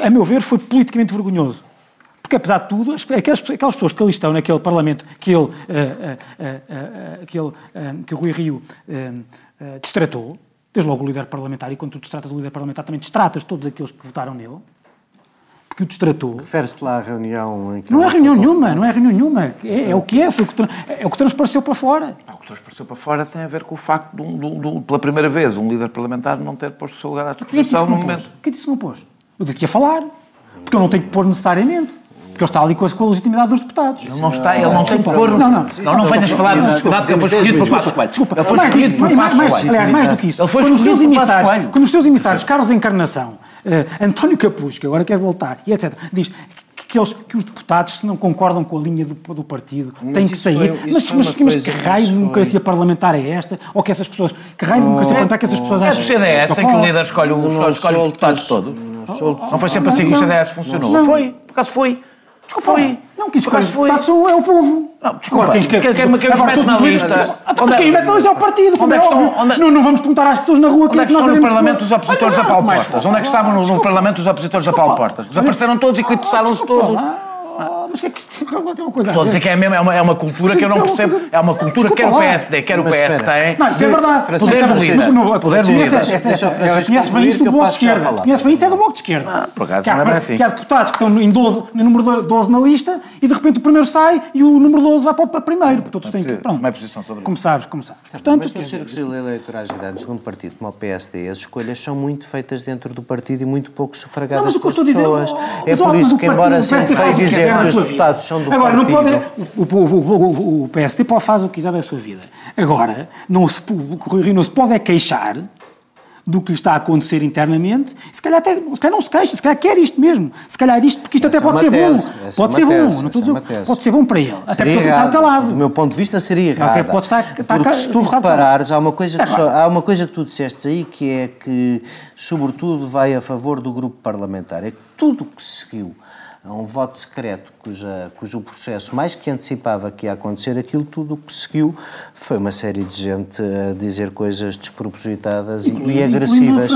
a meu ver, foi politicamente vergonhoso. Porque, apesar de tudo, as- aquelas, aquelas pessoas que ali estão naquele Parlamento que ele, eh, eh, eh, que, ele eh, que o Rui Rio eh, destratou, desde logo o líder parlamentar, e quando tu destratas o líder parlamentar, também destratas todos aqueles que votaram nele, porque o destratou. Refere-se lá à reunião em que. Não é reunião nenhuma, não é reunião nenhuma. É, é o que é, foi o que, é o que transpareceu para fora. O que transpareceu para fora tem a ver com o facto de, um- de um- de um- pela primeira vez, um líder parlamentar não ter posto o seu lugar à é que disposição que no momento. Quem disse que não pôs? Eu disse que ia falar. Porque eu não tenho que pôr necessariamente. Porque ele está ali com a, com a legitimidade dos deputados. Ele não está, ele não tem que Desculpa, pôr. Não, não. não, não venhas falar do Desculpa, deputado que ele foi escolhido por 10 Passos Coelho. Desculpa, Ele foi mais, escolhido por Passos Coelho. aliás, mais do que isso. Ele foi quando os seus escolhido por Passos emissários, Coelho. quando os seus emissários, Carlos Encarnação, eh, António Capuz, que agora quer voltar, e etc., diz que, que eles, que os deputados, se não concordam com a linha do, do partido, Mas têm que sair. foi- mas, mas, mas que raio de democracia foi- parlamentar é esta? Ou que essas pessoas. Que raio de democracia parlamentar é que essas pessoas É acham? do CDS em que o líder escolhe, Não os deputados todos. Não. Não foi sempre assim que o Não, CDS funcionou. não. Foi, por acaso foi. Desculpa, Foi. Não, quem Por escolhe foi. deputados é o povo. Não, desculpa, quem- quem- quem os agora, mete todos na os líderes- lista? Ah, Mas é- quem os mete na lista é o partido, como Onde é é que estão- é- Não, não vamos perguntar às pessoas na rua Onde quem é é que que nós estão no Parlamento os opositores a Paulo Portas? Onde é que estavam no, Parlamento os opositores a Paulo Portas? Desapareceram todos, eclipsaram-se Desculpa todos. Mas que é que isto tem uma coisa Estou a dizer que é, mesmo, é, uma, é uma cultura que eu não é percebo. É uma cultura que quer o. PSD, quer o Mas PS tem. Não, isto é verdade. Poder no- Poder Francisco Conheces bem isso do Bloco de Esquerda. Conheces bem isso é do Bloco de Esquerda. Ah, por acaso Que há- não é bem assim. Que há deputados que estão em 12, no número do- 12 na lista e de repente o primeiro sai e o número 12 vai para o primeiro. Porque todos têm que. Pronto. Uma posição sobre Como isso. sabes, como sabes. Portanto, Mas nos círculos eleitorais grandes de um partido como o PSD, as escolhas são muito feitas dentro do partido e muito pouco sufragadas pelas dizer. pessoas. É por isso que, embora que dizer que os deputados são do Agora, não pode, o, o, o, o, PSD pode fazer o que quiser da sua vida. Agora, não se, o Rui Rio não se pode é queixar do que lhe está a acontecer internamente. Se calhar, até, se calhar não se queixa, se calhar quer isto mesmo. Se calhar isto, porque isto Essa até é pode ser tese, bom. é Pode uma ser bom. Não essa estou a é dizer, pode ser bom para ele. Até Seria porque ele está calado. Do meu ponto de vista, seria errado. até pode estar- está Porque se tu reparares, há uma, coisa que É, só- há uma coisa que tu disseste aí que é que, sobretudo, vai a favor do grupo parlamentar. É que tudo o que se seguiu a um voto secreto cuja, cujo processo mais que antecipava que ia acontecer, aquilo tudo o que seguiu foi uma série de gente a dizer coisas despropositadas e- e o agressivas.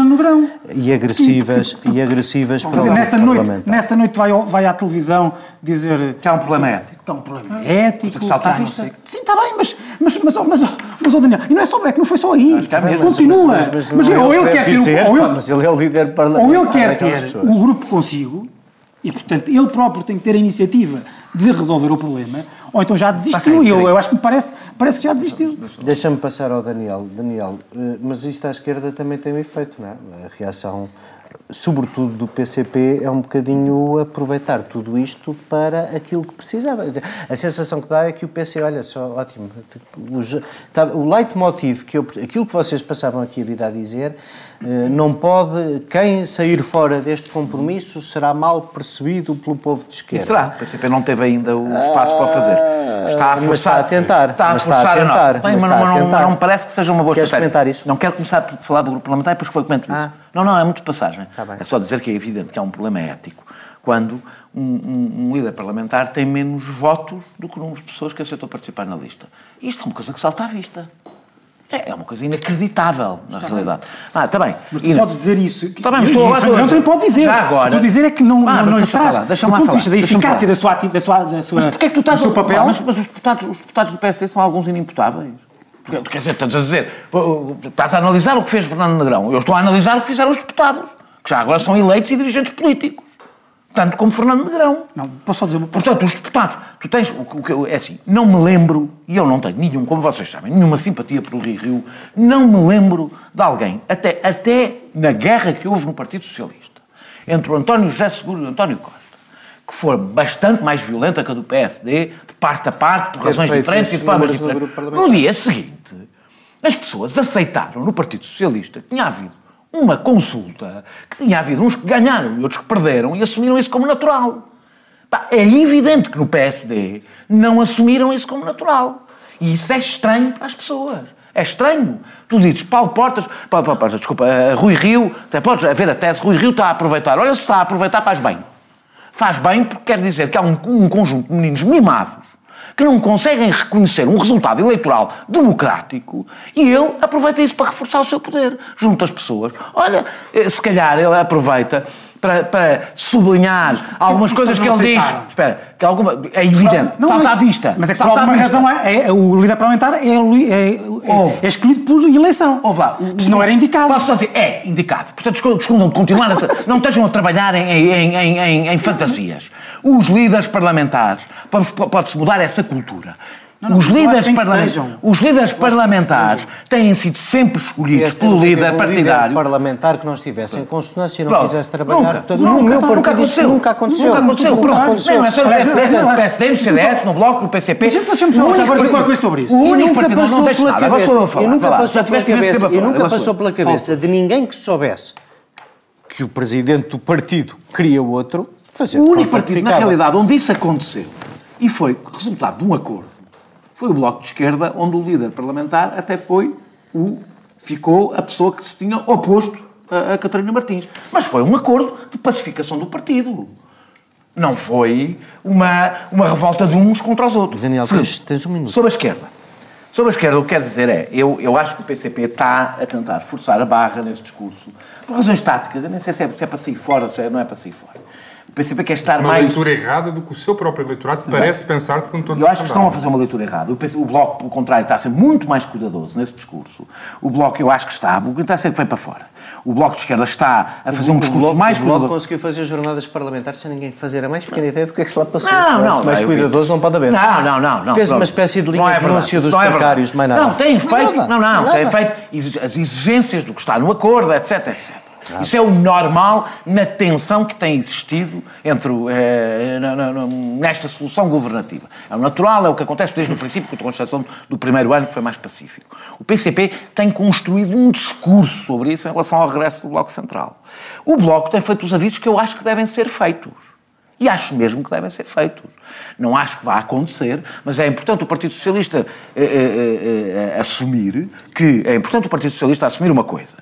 E agressivas, e agressivas Quer para o dizer, nessa noite, nessa noite vai, vai à televisão dizer Que há um problema ético. que há um problema ético. que salta à vista. Sim, está bem, mas, mas, mas, mas, mas, mas, ó, Daniel, e não é só é que não foi só aí. Mesmo. Continua. Mas, mas, Mas, não ou é o ele que quer ter, o- ou ele, é o líder parlamentar. ou ele quer ter o grupo consigo e, portanto, ele próprio tem que ter a iniciativa de resolver o problema, ou então já desistiu. E eu, eu acho que me parece, parece que já desistiu. Deixa-me passar ao Daniel. Daniel, eh, mas isto à esquerda também tem um efeito, não é? A reação, sobretudo do PCP, é um bocadinho aproveitar tudo isto para aquilo que precisava. A sensação que dá é que o PC, olha só, ótimo, o, tá- o leitmotiv, que eu, aquilo que vocês passavam aqui a vida a dizer, eh, não pode, quem sair fora deste compromisso será mal percebido pelo povo de E esquerda. será? O PCP não teve ainda o espaço para fazer. Está a mas forçar. está a tentar, Está a mas está a forçar. não. tentar, Tem, mas mas não, não- tentar. não parece que seja uma boa Queres estratégia. comentar isso? Não quero começar por falar do grupo parlamentar, depois depois comento isso. Ah. Não, não, é muito de passagem. Tá bem. é só dizer que é evidente que há um problema ético quando um, um- um líder parlamentar tem menos votos do que o número de pessoas que aceitou participar na lista. Isto é uma coisa que salta à vista. É, é uma coisa inacreditável, na realidade. Ah, está bem. Mas tu Ina- podes dizer isso. Está bem, mas estou agora- Não tem pode dizer. Já O que agora- estou a dizer é que não, Ah, não, não lhe deixa-me traz. falar, deixa-me do ponto de vista da eficácia da sua, da sua, da sua, Mas porquê é que tu estás do seu papel. Mas, mas os, deputados, os deputados do PSD são alguns inimputáveis. Porque, quer dizer, estás a dizer, estás a analisar o que fez Fernando Negrão. Eu estou a analisar o que fizeram os deputados, que já agora são eleitos e dirigentes políticos. Tanto como Fernando Negrão. Não, posso só dizer uma Portanto, os deputados, tu tens, o, que- é assim, não me lembro, e eu não tenho nenhum, como vocês sabem, nenhuma simpatia pelo Rio Rio, não me lembro de alguém, até, até na guerra que houve no Partido Socialista, entre o António José Seguro e o António Costa, que foi bastante mais violenta que a do PSD, de parte a parte, por razões diferentes e de formas diferentes. No dia seguinte, as pessoas aceitaram no Partido Socialista que tinha havido uma consulta, que tinha havido uns que ganharam e outros que perderam e assumiram isso como natural. É evidente que no PSD não assumiram isso como natural. E isso é estranho para as pessoas. É estranho. Tu dizes, Paulo Portas, Paulo, Paulo Portas, desculpa, eh, Rui Rio, até podes ver a tese, Rui Rio está a aproveitar. Olha, se está a aproveitar, faz bem. Faz bem porque quer dizer que há um, um conjunto de meninos mimados que não conseguem reconhecer um resultado eleitoral democrático e ele aproveita isso para reforçar o seu poder junto às pessoas. Olha, eh, se calhar ele aproveita para, para sublinhar algumas coisas mas que não ele diz. Espera, que alguma, é evidente, Não, salta mas- à vista. Mas é que por alguma razão é, é- o líder parlamentar é, é- é- é escolhido por eleição. Ouve lá, o- Se não era indicado. Posso só dizer, é indicado. Portanto, escondam, continuar a, [LAUGHS] não estejam a trabalhar em, em- em- em- em fantasias. Os líderes parlamentares, pode-se mudar essa cultura. Não, não, os, líderes bem que parlamen- sejam. os líderes parlamentares têm sido sempre escolhidos Este pelo nunca líder um partidário. parlamentar que não estivesse em consonsóncia e não Pronto. quisesse trabalhar. Nunca. Portanto, Nunca. meu Nunca partido isso aconteceu. nunca aconteceu. Nunca aconteceu. Nunca aconteceu. Não, é só no PSD, no aliás, PSD, no CDS, no Bloco, no PCP. Gente, deixa-me só O único dizer partido- qualquer coisa sobre isso. O único nunca partido, não, não pela nada. Agora sou eu a cabeça, falar. e nunca passou pela cabeça, e nunca passou pela cabeça de ninguém que soubesse que o presidente do partido queria outro fazer. O único partido, na realidade, onde isso aconteceu e foi resultado de um acordo foi o Bloco de Esquerda, onde o líder parlamentar até foi o. ficou a pessoa que se tinha oposto a, a Catarina Martins. Mas foi um acordo de pacificação do partido. Não foi uma, uma revolta de uns contra os outros. Daniel, Segundo, tens- tens um minuto. Sobre a esquerda. Sobre a esquerda, o que quer dizer é, eu, eu acho que o PCP está a tentar forçar a barra nesse discurso, por razões táticas, eu nem sei se é, se é para sair fora, se é- não é para sair fora. O PCP quer estar Uma mais... leitura errada do que o seu próprio eleitorado parece pensar segundo todos Eu acho que estão a fazer uma leitura errada. O PC O Bloco, pelo contrário, está a ser muito mais cuidadoso nesse discurso. O Bloco, eu acho que está, o que está a ser que vem para fora. O Bloco de Esquerda está a fazer um O discurso Bloco- mais o Bloco cuidadoso. conseguiu fazer jornadas parlamentares sem ninguém fazer a mais pequena ideia do que é que se lá passou. Não, não, mais não, eu cuidadoso não pode haver. Não, não, não. não Fez uma espécie de linha Não é de denúncia dos não é mais nada. Não, tem Mais feito. não, não, mais tem feito as exigências do que está no acordo, etc, etc. Isso é o normal na tensão que tem existido entre, eh, na- na- nesta solução governativa. É o natural, é o que acontece desde o princípio, com a Constituição do primeiro ano, que foi mais pacífico. O PCP tem construído um discurso sobre isso em relação ao regresso do Bloco Central. O Bloco tem feito os avisos que eu acho que devem ser feitos. E acho mesmo que devem ser feitos. Não acho que vá acontecer, mas é importante o Partido Socialista eh, eh, eh, assumir que. É importante o Partido Socialista assumir uma coisa.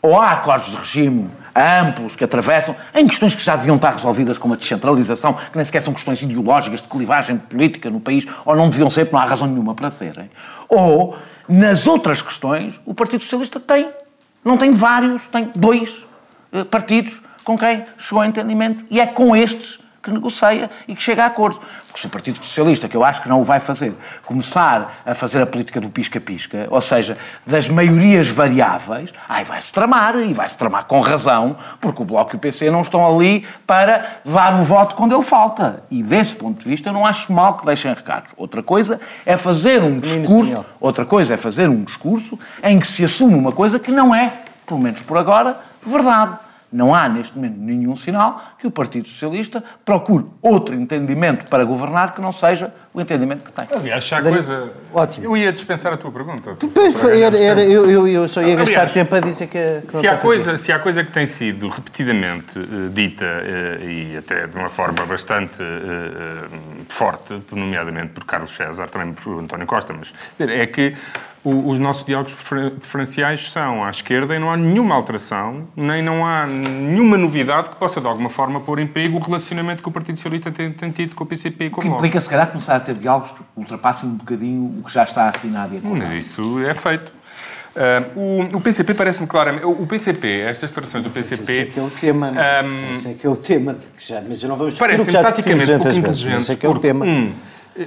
Ou há acordos de regime amplos que atravessam, em questões que já deviam estar resolvidas, como a descentralização, que nem sequer são questões ideológicas, de clivagem política no país, ou não deviam ser, porque não há razão nenhuma para serem. Ou, nas outras questões, o Partido Socialista tem. Não tem vários, tem dois eh, partidos com quem chegou a entendimento e é com estes que negocia e que chega a acordo. Porque se o Partido Socialista, que eu acho que não o vai fazer, começar a fazer a política do pisca-pisca, ou seja, das maiorias variáveis, aí vai-se tramar, e vai-se tramar com razão, porque o Bloco e o PC não estão ali para dar o voto quando ele falta. E desse ponto de vista eu não acho mal que deixem recados. Outra coisa é fazer um discurso, outra coisa é fazer um discurso em que se assume uma coisa que não é, pelo menos por agora, verdade. Não há, neste momento, nenhum sinal que o Partido Socialista procure outro entendimento para governar que não seja o entendimento que tem. Aliás, há coisa... Ótimo. Eu ia dispensar a tua pergunta. Pois, era, era- eu, eu, eu só ia Aliás, gastar tempo a dizer que, que Se há, coisa, se há coisa que tem sido repetidamente eh, dita eh, e até de uma forma bastante eh, forte, nomeadamente por Carlos César, também por António Costa, mas é que o- os nossos diálogos prefer- preferenciais são à esquerda e não há nenhuma alteração, nem não há nenhuma novidade que possa de alguma forma pôr em perigo o relacionamento que o Partido Socialista tem, tem tido com o PCP e com o Que implica, se calhar, começar a ter diálogos que ultrapassem um bocadinho o que já está assinado e acordado. Mas isso é feito. Ah, o, o PCP parece-me claramente. O, o PCP, estas declarações do PCP. Esse é que é o tema, não é? Esse é que é o tema, de que já, mas já não vamos Parecem que já praticamente pouco 200 vezes, inteligentes. esse é que é o tema. um,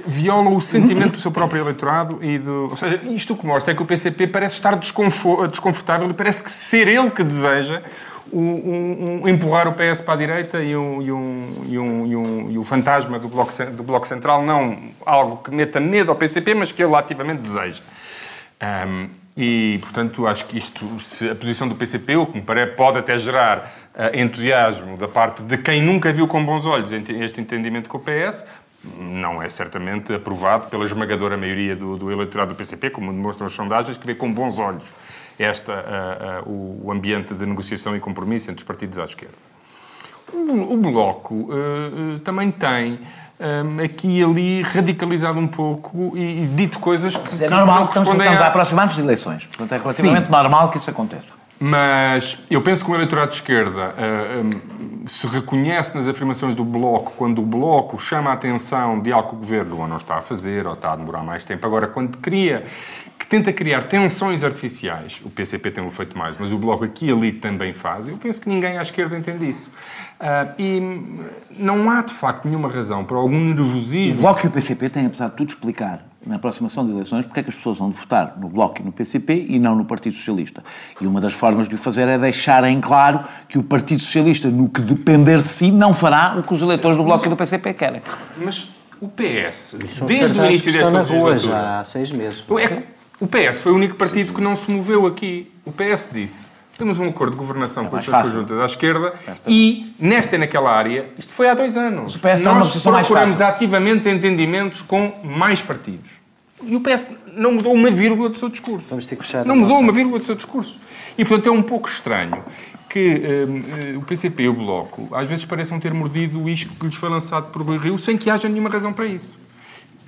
viola o sentimento do seu próprio eleitorado e do. Ou seja, isto o que mostra é que o PCP parece estar desconfo- desconfortável e parece que ser ele que deseja um- um- empurrar o PS para a direita e, um, e, um, e, e, o fantasma do bloco, do bloco Central não algo que meta medo ao PCP, mas que ele ativamente deseja. E, portanto, acho que isto, se a posição do PCP, o que me parece, pode até gerar ah, entusiasmo da parte de quem nunca viu com bons olhos este entendimento com o PS, não é certamente aprovado pela esmagadora maioria do, do eleitorado do PCP, como demonstram as sondagens, que vê com bons olhos esta, ah, o, ambiente de negociação e compromisso entre os partidos à esquerda. O, o Bloco ah, também tem ah, aqui e ali radicalizado um pouco e, e dito coisas que, É que normal, não estamos, estamos a aproximar-nos de eleições. Portanto, é relativamente normal que isso aconteça. mas eu penso que o eleitorado de esquerda, ah, hum, se reconhece nas afirmações do Bloco quando o Bloco chama a atenção de algo que o Governo ou não está a fazer ou está a demorar mais tempo. Agora, quando cria, que tenta criar tensões artificiais, o PCP tem um feito mais, mas o Bloco aqui e ali também faz, eu penso que ninguém à esquerda entende isso. Ah, e não há, de facto, nenhuma razão para algum O nervosismo... Bloco e o PCP têm, apesar de tudo, explicar na aproximação de eleições porque é que as pessoas vão de votar no Bloco e no PCP e não no Partido Socialista. E uma das formas de o fazer é deixar em claro que o Partido Socialista, no que depender de si, não fará o que os eleitores do Bloco e do PCP querem. Mas o PS, desde o início desta na rua legislatura... já há seis meses. É o PS foi o único partido que não se moveu aqui. O PS disse: temos um acordo de governação com as conjuntas à esquerda e, nesta e naquela área, isto foi há dois anos. o PS Nós procuramos ativamente entendimentos com mais partidos. E o PS não mudou uma vírgula do seu discurso. Vamos ter que fechar Não mudou nossa- uma vírgula do seu discurso. E, portanto, é um pouco estranho que hum, eh, o PCP e o Bloco às vezes pareçam ter mordido o isco que lhes foi lançado por Rio sem que haja nenhuma razão para isso.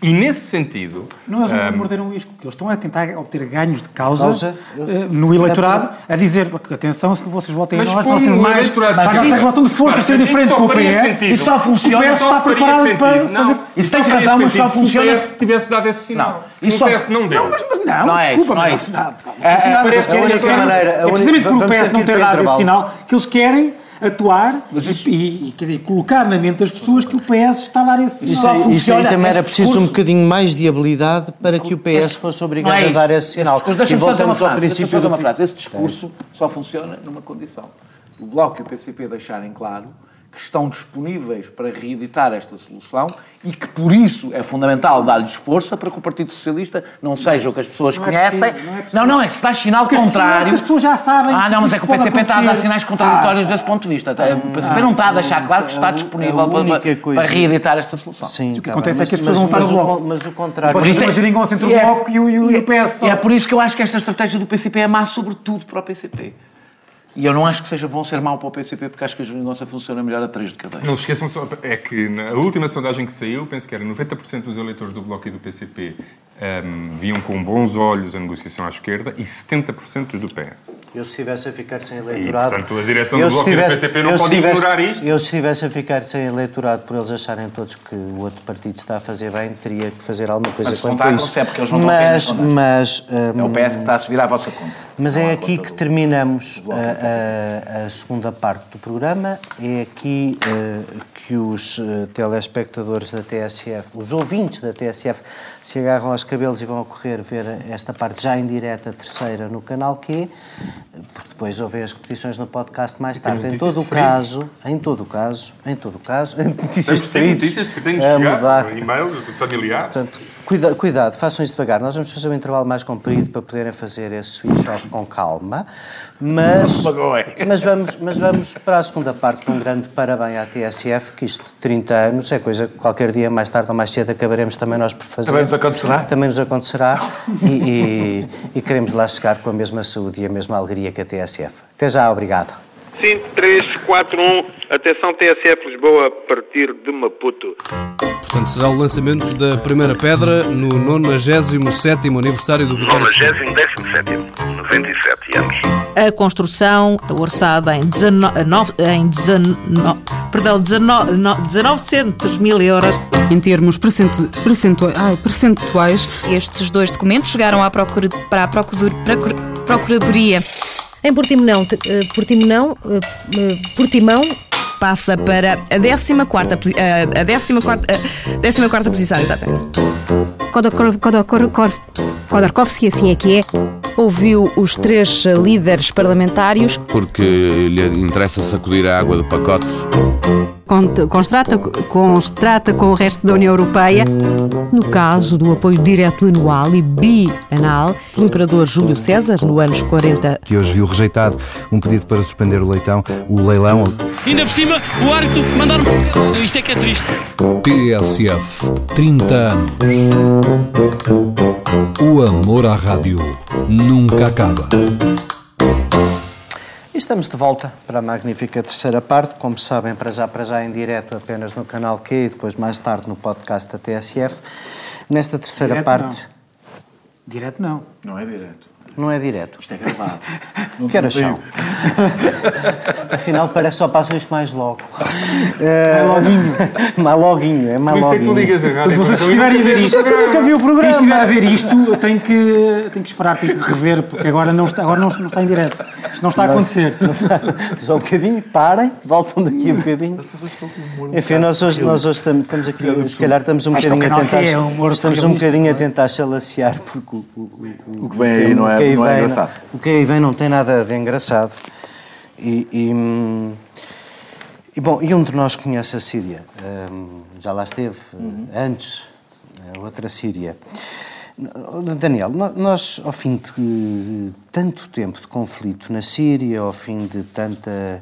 E, nesse sentido... Não, eles não hum, morderam o isco, porque eles estão a tentar obter ganhos de causa, Causa? eh, no eleitorado, a dizer, atenção, se vocês votem Mas em nós, nós temos mais, mas a nossa relação de forças Mas ser diferente com o PS. Isso só funciona- o PS está preparado sentido. para Não, fazer... Isso tem razão, mas só funciona- Se o PS tivesse dado esse sinal. Não, isso o só- PS não deu. Não, mas, mas não, Não é desculpa, não é mas isso. não, É, funcionar é, dessa a única maneira. maneira- a É precisamente por o PS não ter dado esse sinal que eles querem atuar e, e, quer dizer, colocar na mente das pessoas que o PS está a dar esse Isso, sinal. aí- isso aí funciona também era preciso um bocadinho mais de habilidade para que o PS fosse obrigado é a isso. dar esse Esse sinal. discurso- E Deixa-me uma frase. deixa-me princípio do... uma frase. Esse discurso só funciona numa condição. O Bloco e o PCP deixarem claro que estão disponíveis para reeditar esta solução e que, por isso, é fundamental dar-lhes força para que o Partido Socialista não seja o que as pessoas não é conhecem. preciso, não é não, não, é que se dá sinal Porque as pessoas- contrário. porque as pessoas já sabem Ah, não, mas que é que o PCP está a dar sinais contraditórios desse ponto de vista. O PCP não está a deixar claro que está disponível a para, única para, coisa- para reeditar esta solução. Sim, O que tá acontece bem, é que as mas- pessoas vão mas votar no o Bloco. Mas o contrário... Por isso é geringonça entre o é- Bloco e o, e o, e o PS. É por isso que eu acho que esta estratégia do PCP é má, sobretudo para o PCP. E eu não acho que seja bom ser mau para o PCP, porque acho que a geringonça funciona melhor a 3 de cada Não se esqueçam só, é que na última sondagem que saiu, penso que era 90% dos eleitores do Bloco e do PCP ehm, viam com bons olhos a negociação à esquerda e 70% dos do PS. Eu se estivesse a ficar sem eleitorado... portanto, a direção eu do se Bloco e do tivesse- PCP não pode tivesse- ignorar isto. Eu se estivesse a ficar sem eleitorado por eles acharem todos que o outro partido está a fazer bem, teria que fazer alguma coisa Mas isso quanto não está a isso. acontecer, porque eles não estão mas, cair nas mas, É o hum, PS que está a subir à vossa conta. Mas Não é aqui que terminamos e a, a- a segunda parte do programa. É aqui eh, que os eh, telespectadores da TSF, os ouvintes da TSF, se agarram aos cabelos e vão a correr ver esta parte já em direta, terceira, no canal Q, porque depois ouvem as repetições no podcast mais tarde. Em todo o caso, em todo o caso, em todo o caso, [LAUGHS] notícias de notícias de a mudar. e-mails de familiar. Portanto, cuida- cuidado, façam isso devagar. Nós vamos fazer um intervalo mais comprido para poderem fazer esse switch off com calma. Mas, mas, vamos, mas vamos para a segunda parte com um grande parabéns à TSF, que isto de 30 anos é coisa que qualquer dia, mais tarde ou mais cedo, acabaremos também nós por fazer. Também nos acontecerá? Também nos acontecerá. E, e- e queremos lá chegar com a mesma saúde e a mesma alegria que a TSF. Até já, obrigado. 5, 3, 4, 1. Atenção TSF Lisboa a partir de Maputo. Portanto, será o lançamento da primeira pedra no 97º aniversário do Vitória de Setúbal. 97, 97 anos. A construção orçada em, 19, em 19, perdão, 19, no- 1900 mil euros. Em termos percentu, percentu, ai, percentuais, Estes dois documentos chegaram à procura, para a procura, procura- Procuradoria. Em Portimonão, te- eh, Portimonão, eh, eh, Portimão, Passa para a 14 posi- a, a 14 a 14 posição, exatamente. Khodorkovsky, assim é que é, ouviu os três líderes parlamentários Porque lhe interessa sacudir a água do pacote. Constrata, com o resto da União Europeia. No caso do apoio direto anual e bianal pelo Imperador Júlio César, no anos 40 Que hoje viu rejeitado um pedido para suspender o leitão, o leilão. Ainda por cima, o árbitro mandaram. Isto é que é triste. TSF 30 anos. O amor à rádio nunca acaba. E estamos de volta para a magnífica terceira parte, como sabem, para já, para já em direto apenas no canal Q e depois mais tarde no podcast da TSF. Nesta terceira Direto parte... Direto não. Não é direto. Não é direto. Isto é gravado. [LAUGHS] Que horas são? Afinal, parece que só passam isto mais logo. [LAUGHS] É loguinho. mais loguinho, é mais Por isso é que tu ligas a rádio. Vocês estiverem a ver isto, Eu nunca vi o programa. Quem estiver a ver isto, eu tenho que, tenho que esperar, tenho que rever, porque agora não está, agora não, não está em direto. Isto não está a acontecer. [LAUGHS] Só um bocadinho, parem, voltam daqui um bocadinho. Enfim, nós hoje, nós hoje estamos, estamos aqui, se calhar estamos um bocadinho a tentar, é estamos um bocadinho a não é? tentar chalacear, porque o, o, O que vem aí não é- o que aí não é vem engraçado. O que aí vem não tem nada de engraçado. E, e, e, bom, e um de nós conhece a Síria, Hum, já lá esteve Uhum. antes, a outra Síria. Daniel, nós, ao fim de tanto tempo de conflito na Síria, ao fim de tanta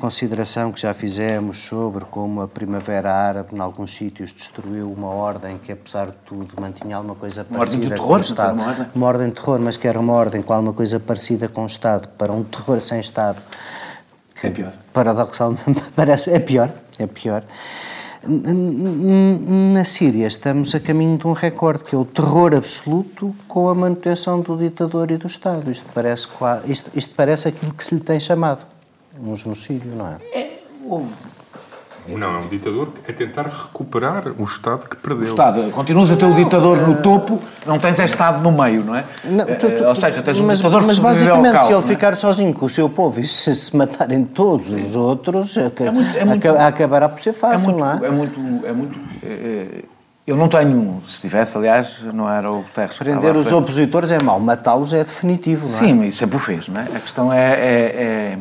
consideração que já fizemos sobre como a Primavera Árabe, em alguns sítios, destruiu uma ordem que, apesar de tudo, mantinha alguma coisa Uma ordem parecida com terror, o mas era Estado. uma ordem. Uma ordem de terror, mas que era uma ordem com alguma coisa parecida com o Estado, para um terror sem Estado. que, É pior. Paradoxalmente, [LAUGHS] parece, é pior, é pior. Na Síria estamos a caminho de um recorde, que é o terror absoluto com a manutenção do ditador e do Estado. Isto parece, isto, isto parece aquilo que se lhe tem chamado um genocídio, não é? Não, é um ditador a tentar recuperar o Estado que perdeu. O Estado, continuas a ter o ditador no topo, não tens é Estado no meio, não é? Não, Eh, tu- tu- ou seja, tens um mas, ditador mas que ao basicamente, caos, se ele é? ficar sozinho com o seu povo e se, se matarem todos os outros, aca- muito- é muito- aca- acabará por ser É fácil, muito, não é? é muito, é muito eh, eu não tenho, se tivesse, aliás, não era o Guterres Prender os opositores é mau, matá-los é definitivo, não é? Sim, mas sempre o fez, não é? A questão é, é- é-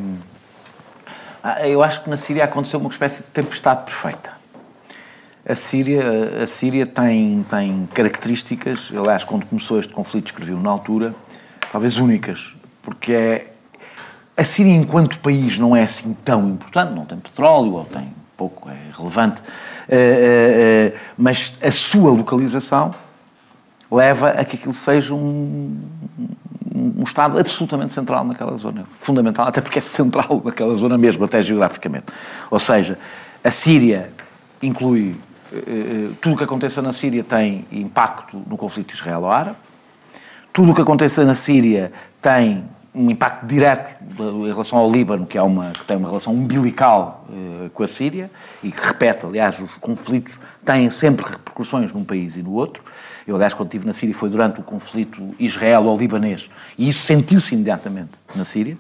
Eu acho que na Síria aconteceu uma espécie de tempestade perfeita. A Síria, a Síria tem, tem características, aliás, quando começou este conflito, escreviu na altura, talvez únicas, porque é. A Síria, enquanto país, não é assim tão importante, não tem petróleo, ou tem pouco, é relevante, eh, eh, eh, mas a sua localização leva a que aquilo seja um, um, Estado absolutamente central naquela zona, fundamental, até porque é central [LAUGHS] naquela zona mesmo, até geograficamente. Ou seja, a Síria inclui. eh, eh, tudo o que aconteça na Síria tem impacto no conflito israelo-árabe, tudo o que aconteça na Síria tem um impacto direto em relação ao Líbano, que, é uma, que tem uma relação umbilical eh, com a Síria e que repete, aliás, os conflitos têm sempre repercussões num país e no outro. Eu, aliás, quando estive na Síria foi durante o conflito israelo-libanês e isso sentiu-se imediatamente na Síria.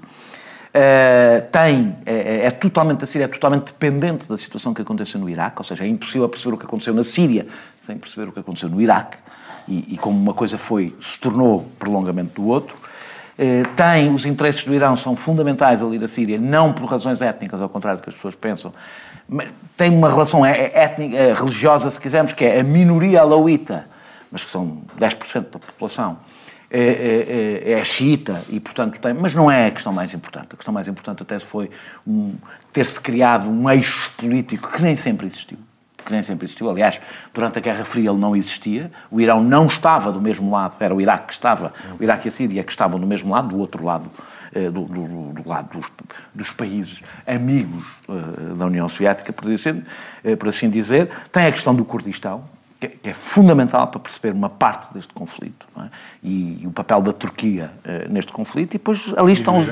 Uh, tem, é, é totalmente, a Síria é totalmente dependente da situação que aconteceu no Iraque, ou seja, é impossível perceber o que aconteceu na Síria sem perceber o que aconteceu no Iraque, e, e como uma coisa foi, se tornou prolongamento do outro. Tem, os interesses do Irão são fundamentais ali da Síria, não por razões étnicas, ao contrário do que as pessoas pensam, mas tem uma relação é- é étnica, religiosa, se quisermos, que é a minoria alauíta, mas que são 10% da população, é, é, é, é xiita e, portanto, tem. Mas não é a questão mais importante. A questão mais importante até foi um, ter-se criado um eixo político que nem sempre existiu. Que nem sempre existiu. Aliás, durante a Guerra Fria ele não existia. O Irão não estava do mesmo lado. Era o Iraque que estava. O Iraque e a Síria que estavam do mesmo lado, do outro lado, eh, do, do- do lado dos, dos países amigos eh, da União Soviética, por assim, eh, por assim dizer. Tem a questão do Kurdistão, que é- fundamental para perceber uma parte deste conflito é? e, e o papel da Turquia eh, neste conflito. E depois ali estão. os-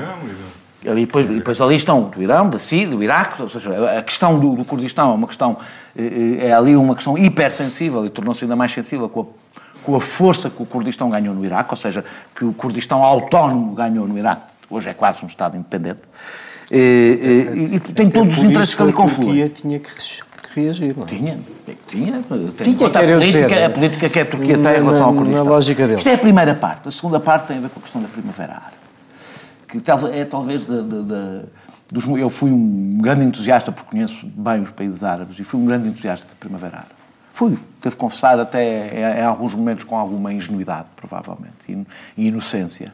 Ali, depois, e depois ali estão do Irão, da Síria, do Iraque, ou seja, a questão do, do Kurdistão é uma questão, eh, eh, é ali uma questão hipersensível e tornou-se ainda mais sensível com a, com a força que o Kurdistão ganhou no Iraque, ou seja, que o Kurdistão autónomo ganhou no Iraque, hoje é quase um Estado independente, eh, e, e tem todos os interesses que ali a confluem. Turquia tinha que que reagir, não é? Tinha, tinha. Tendo Tinha, conta a política, dizer. a política que a Turquia tem em relação ao Kurdistão. na lógica deles. Isto é a primeira parte. A segunda parte tem a ver com a questão da Primavera Árabe. Que é talvez da, da- da- dos, eu fui um grande entusiasta, porque conheço bem os países árabes, e fui um grande entusiasta da Primavera Árabe. Fui, devo confessar, até em, alguns momentos com alguma ingenuidade, provavelmente, e, e inocência.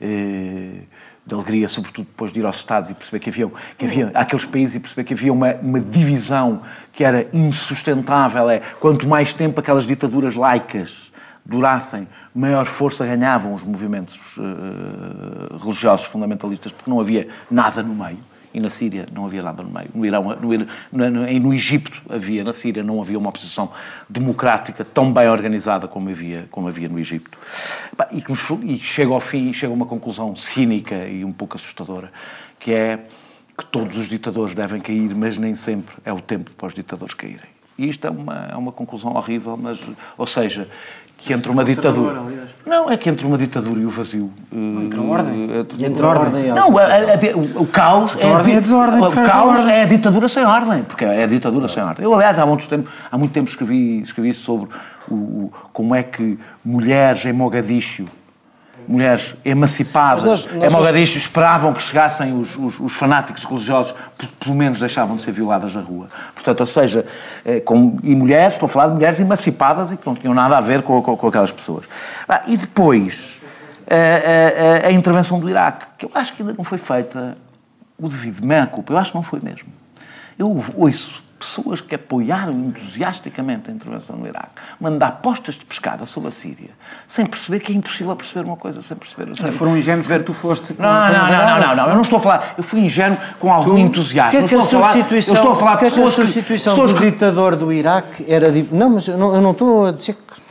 Eh, de alegria, sobretudo depois de ir aos Estados e perceber que havia, que havia aqueles países e perceber que havia uma, uma divisão que era insustentável. É, quanto mais tempo aquelas ditaduras laicas durassem, maior força ganhavam os movimentos eh, religiosos fundamentalistas, porque não havia nada no meio. E na Síria não havia nada no meio. No Irão, no, no, no, Egito havia, na Síria não havia uma oposição democrática tão bem organizada como havia, como havia no Egito. E, que e chega ao fim, chega a uma conclusão cínica e um pouco assustadora, que é que todos os ditadores devem cair, mas nem sempre é o tempo para os ditadores caírem. E isto é uma, é uma conclusão horrível, mas, ou seja, que entre uma ditadura. Não, é que entre uma ditadura e o vazio. Entre ordem. Entre desordem. Não, a- a- a- o, caos. Entre ordem a e desordem, O a caos é a ditadura sem ordem, porque é a ditadura sem ordem. Eu, aliás, há muito tempo, há muito tempo escrevi, escrevi sobre o, o- como é que mulheres em Mogadíscio, mulheres emancipadas nós- nós- em Mogadíscio, esperavam que chegassem os, os- os fanáticos religiosos, pelo menos deixavam de ser violadas na rua. Portanto, ou seja, eh, com, e mulheres, estou a falar de mulheres emancipadas e que não tinham nada a ver com, com- com aquelas pessoas. Ah, e depois, eh, eh, a intervenção do Iraque, que eu acho que ainda não foi feita o devido meia-culpa, eu acho que não foi mesmo. Eu ouço pessoas que apoiaram entusiasticamente a intervenção no Iraque, mandar postas de pescada sobre a Síria, sem perceber que é impossível perceber uma coisa, sem perceber... Sem Foram ingênuos ver tu foste. Não, com- não, não, não, não, não, eu não estou a falar, eu fui ingênuo com algum entusiasmo. Porquê é que Eu a estou a falar- substituição, Eu estou a falar porquê é que a que- substituição pessoas do que- ditador do Iraque era... Não, mas eu não, eu não estou a dizer que...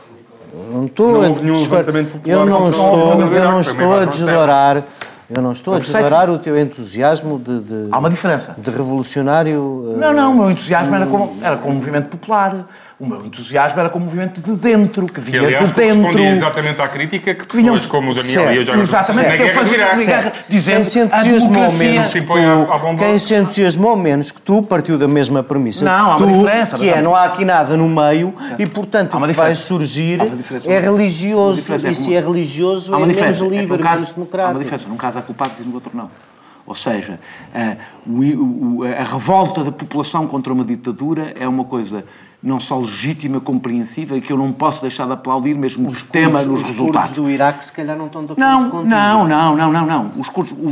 Não estou Não a houve nenhum desfar- Eu não estou, eu não estou a desdorar... Eu não estou a Eu percebo. desdorar o teu entusiasmo de, de, Há uma diferença. de revolucionário... eh, Não, não, o meu entusiasmo era com, era com o movimento popular. O meu entusiasmo era com o movimento de dentro, que Que, vinha aliás, de dentro. correspondia exatamente à crítica que Vinham- pessoas como o Daniel Certo, e eu já exatamente, na que eu guerra fazia- Iraque. guerra- dizendo quem se a entusiasmou democracia- menos se que impõe à- à tu, bomba. quem se entusiasmou menos que tu partiu da mesma premissa Não, há que uma diferença, que é não há aqui nada no meio e portanto o que vai surgir é religioso é e se é religioso Há é menos. É que livre, menos Há uma democrático. diferença. Num caso há culpados e no outro não. Ou seja, a, o- o- a revolta da população contra uma ditadura é uma coisa não só legítima, compreensível e que eu não posso deixar de aplaudir, mesmo que tema Os- nos os resultados. curdos do Iraque se calhar não estão de acordo Não, contigo. não, não, não, não, não. Os cursos, o- o-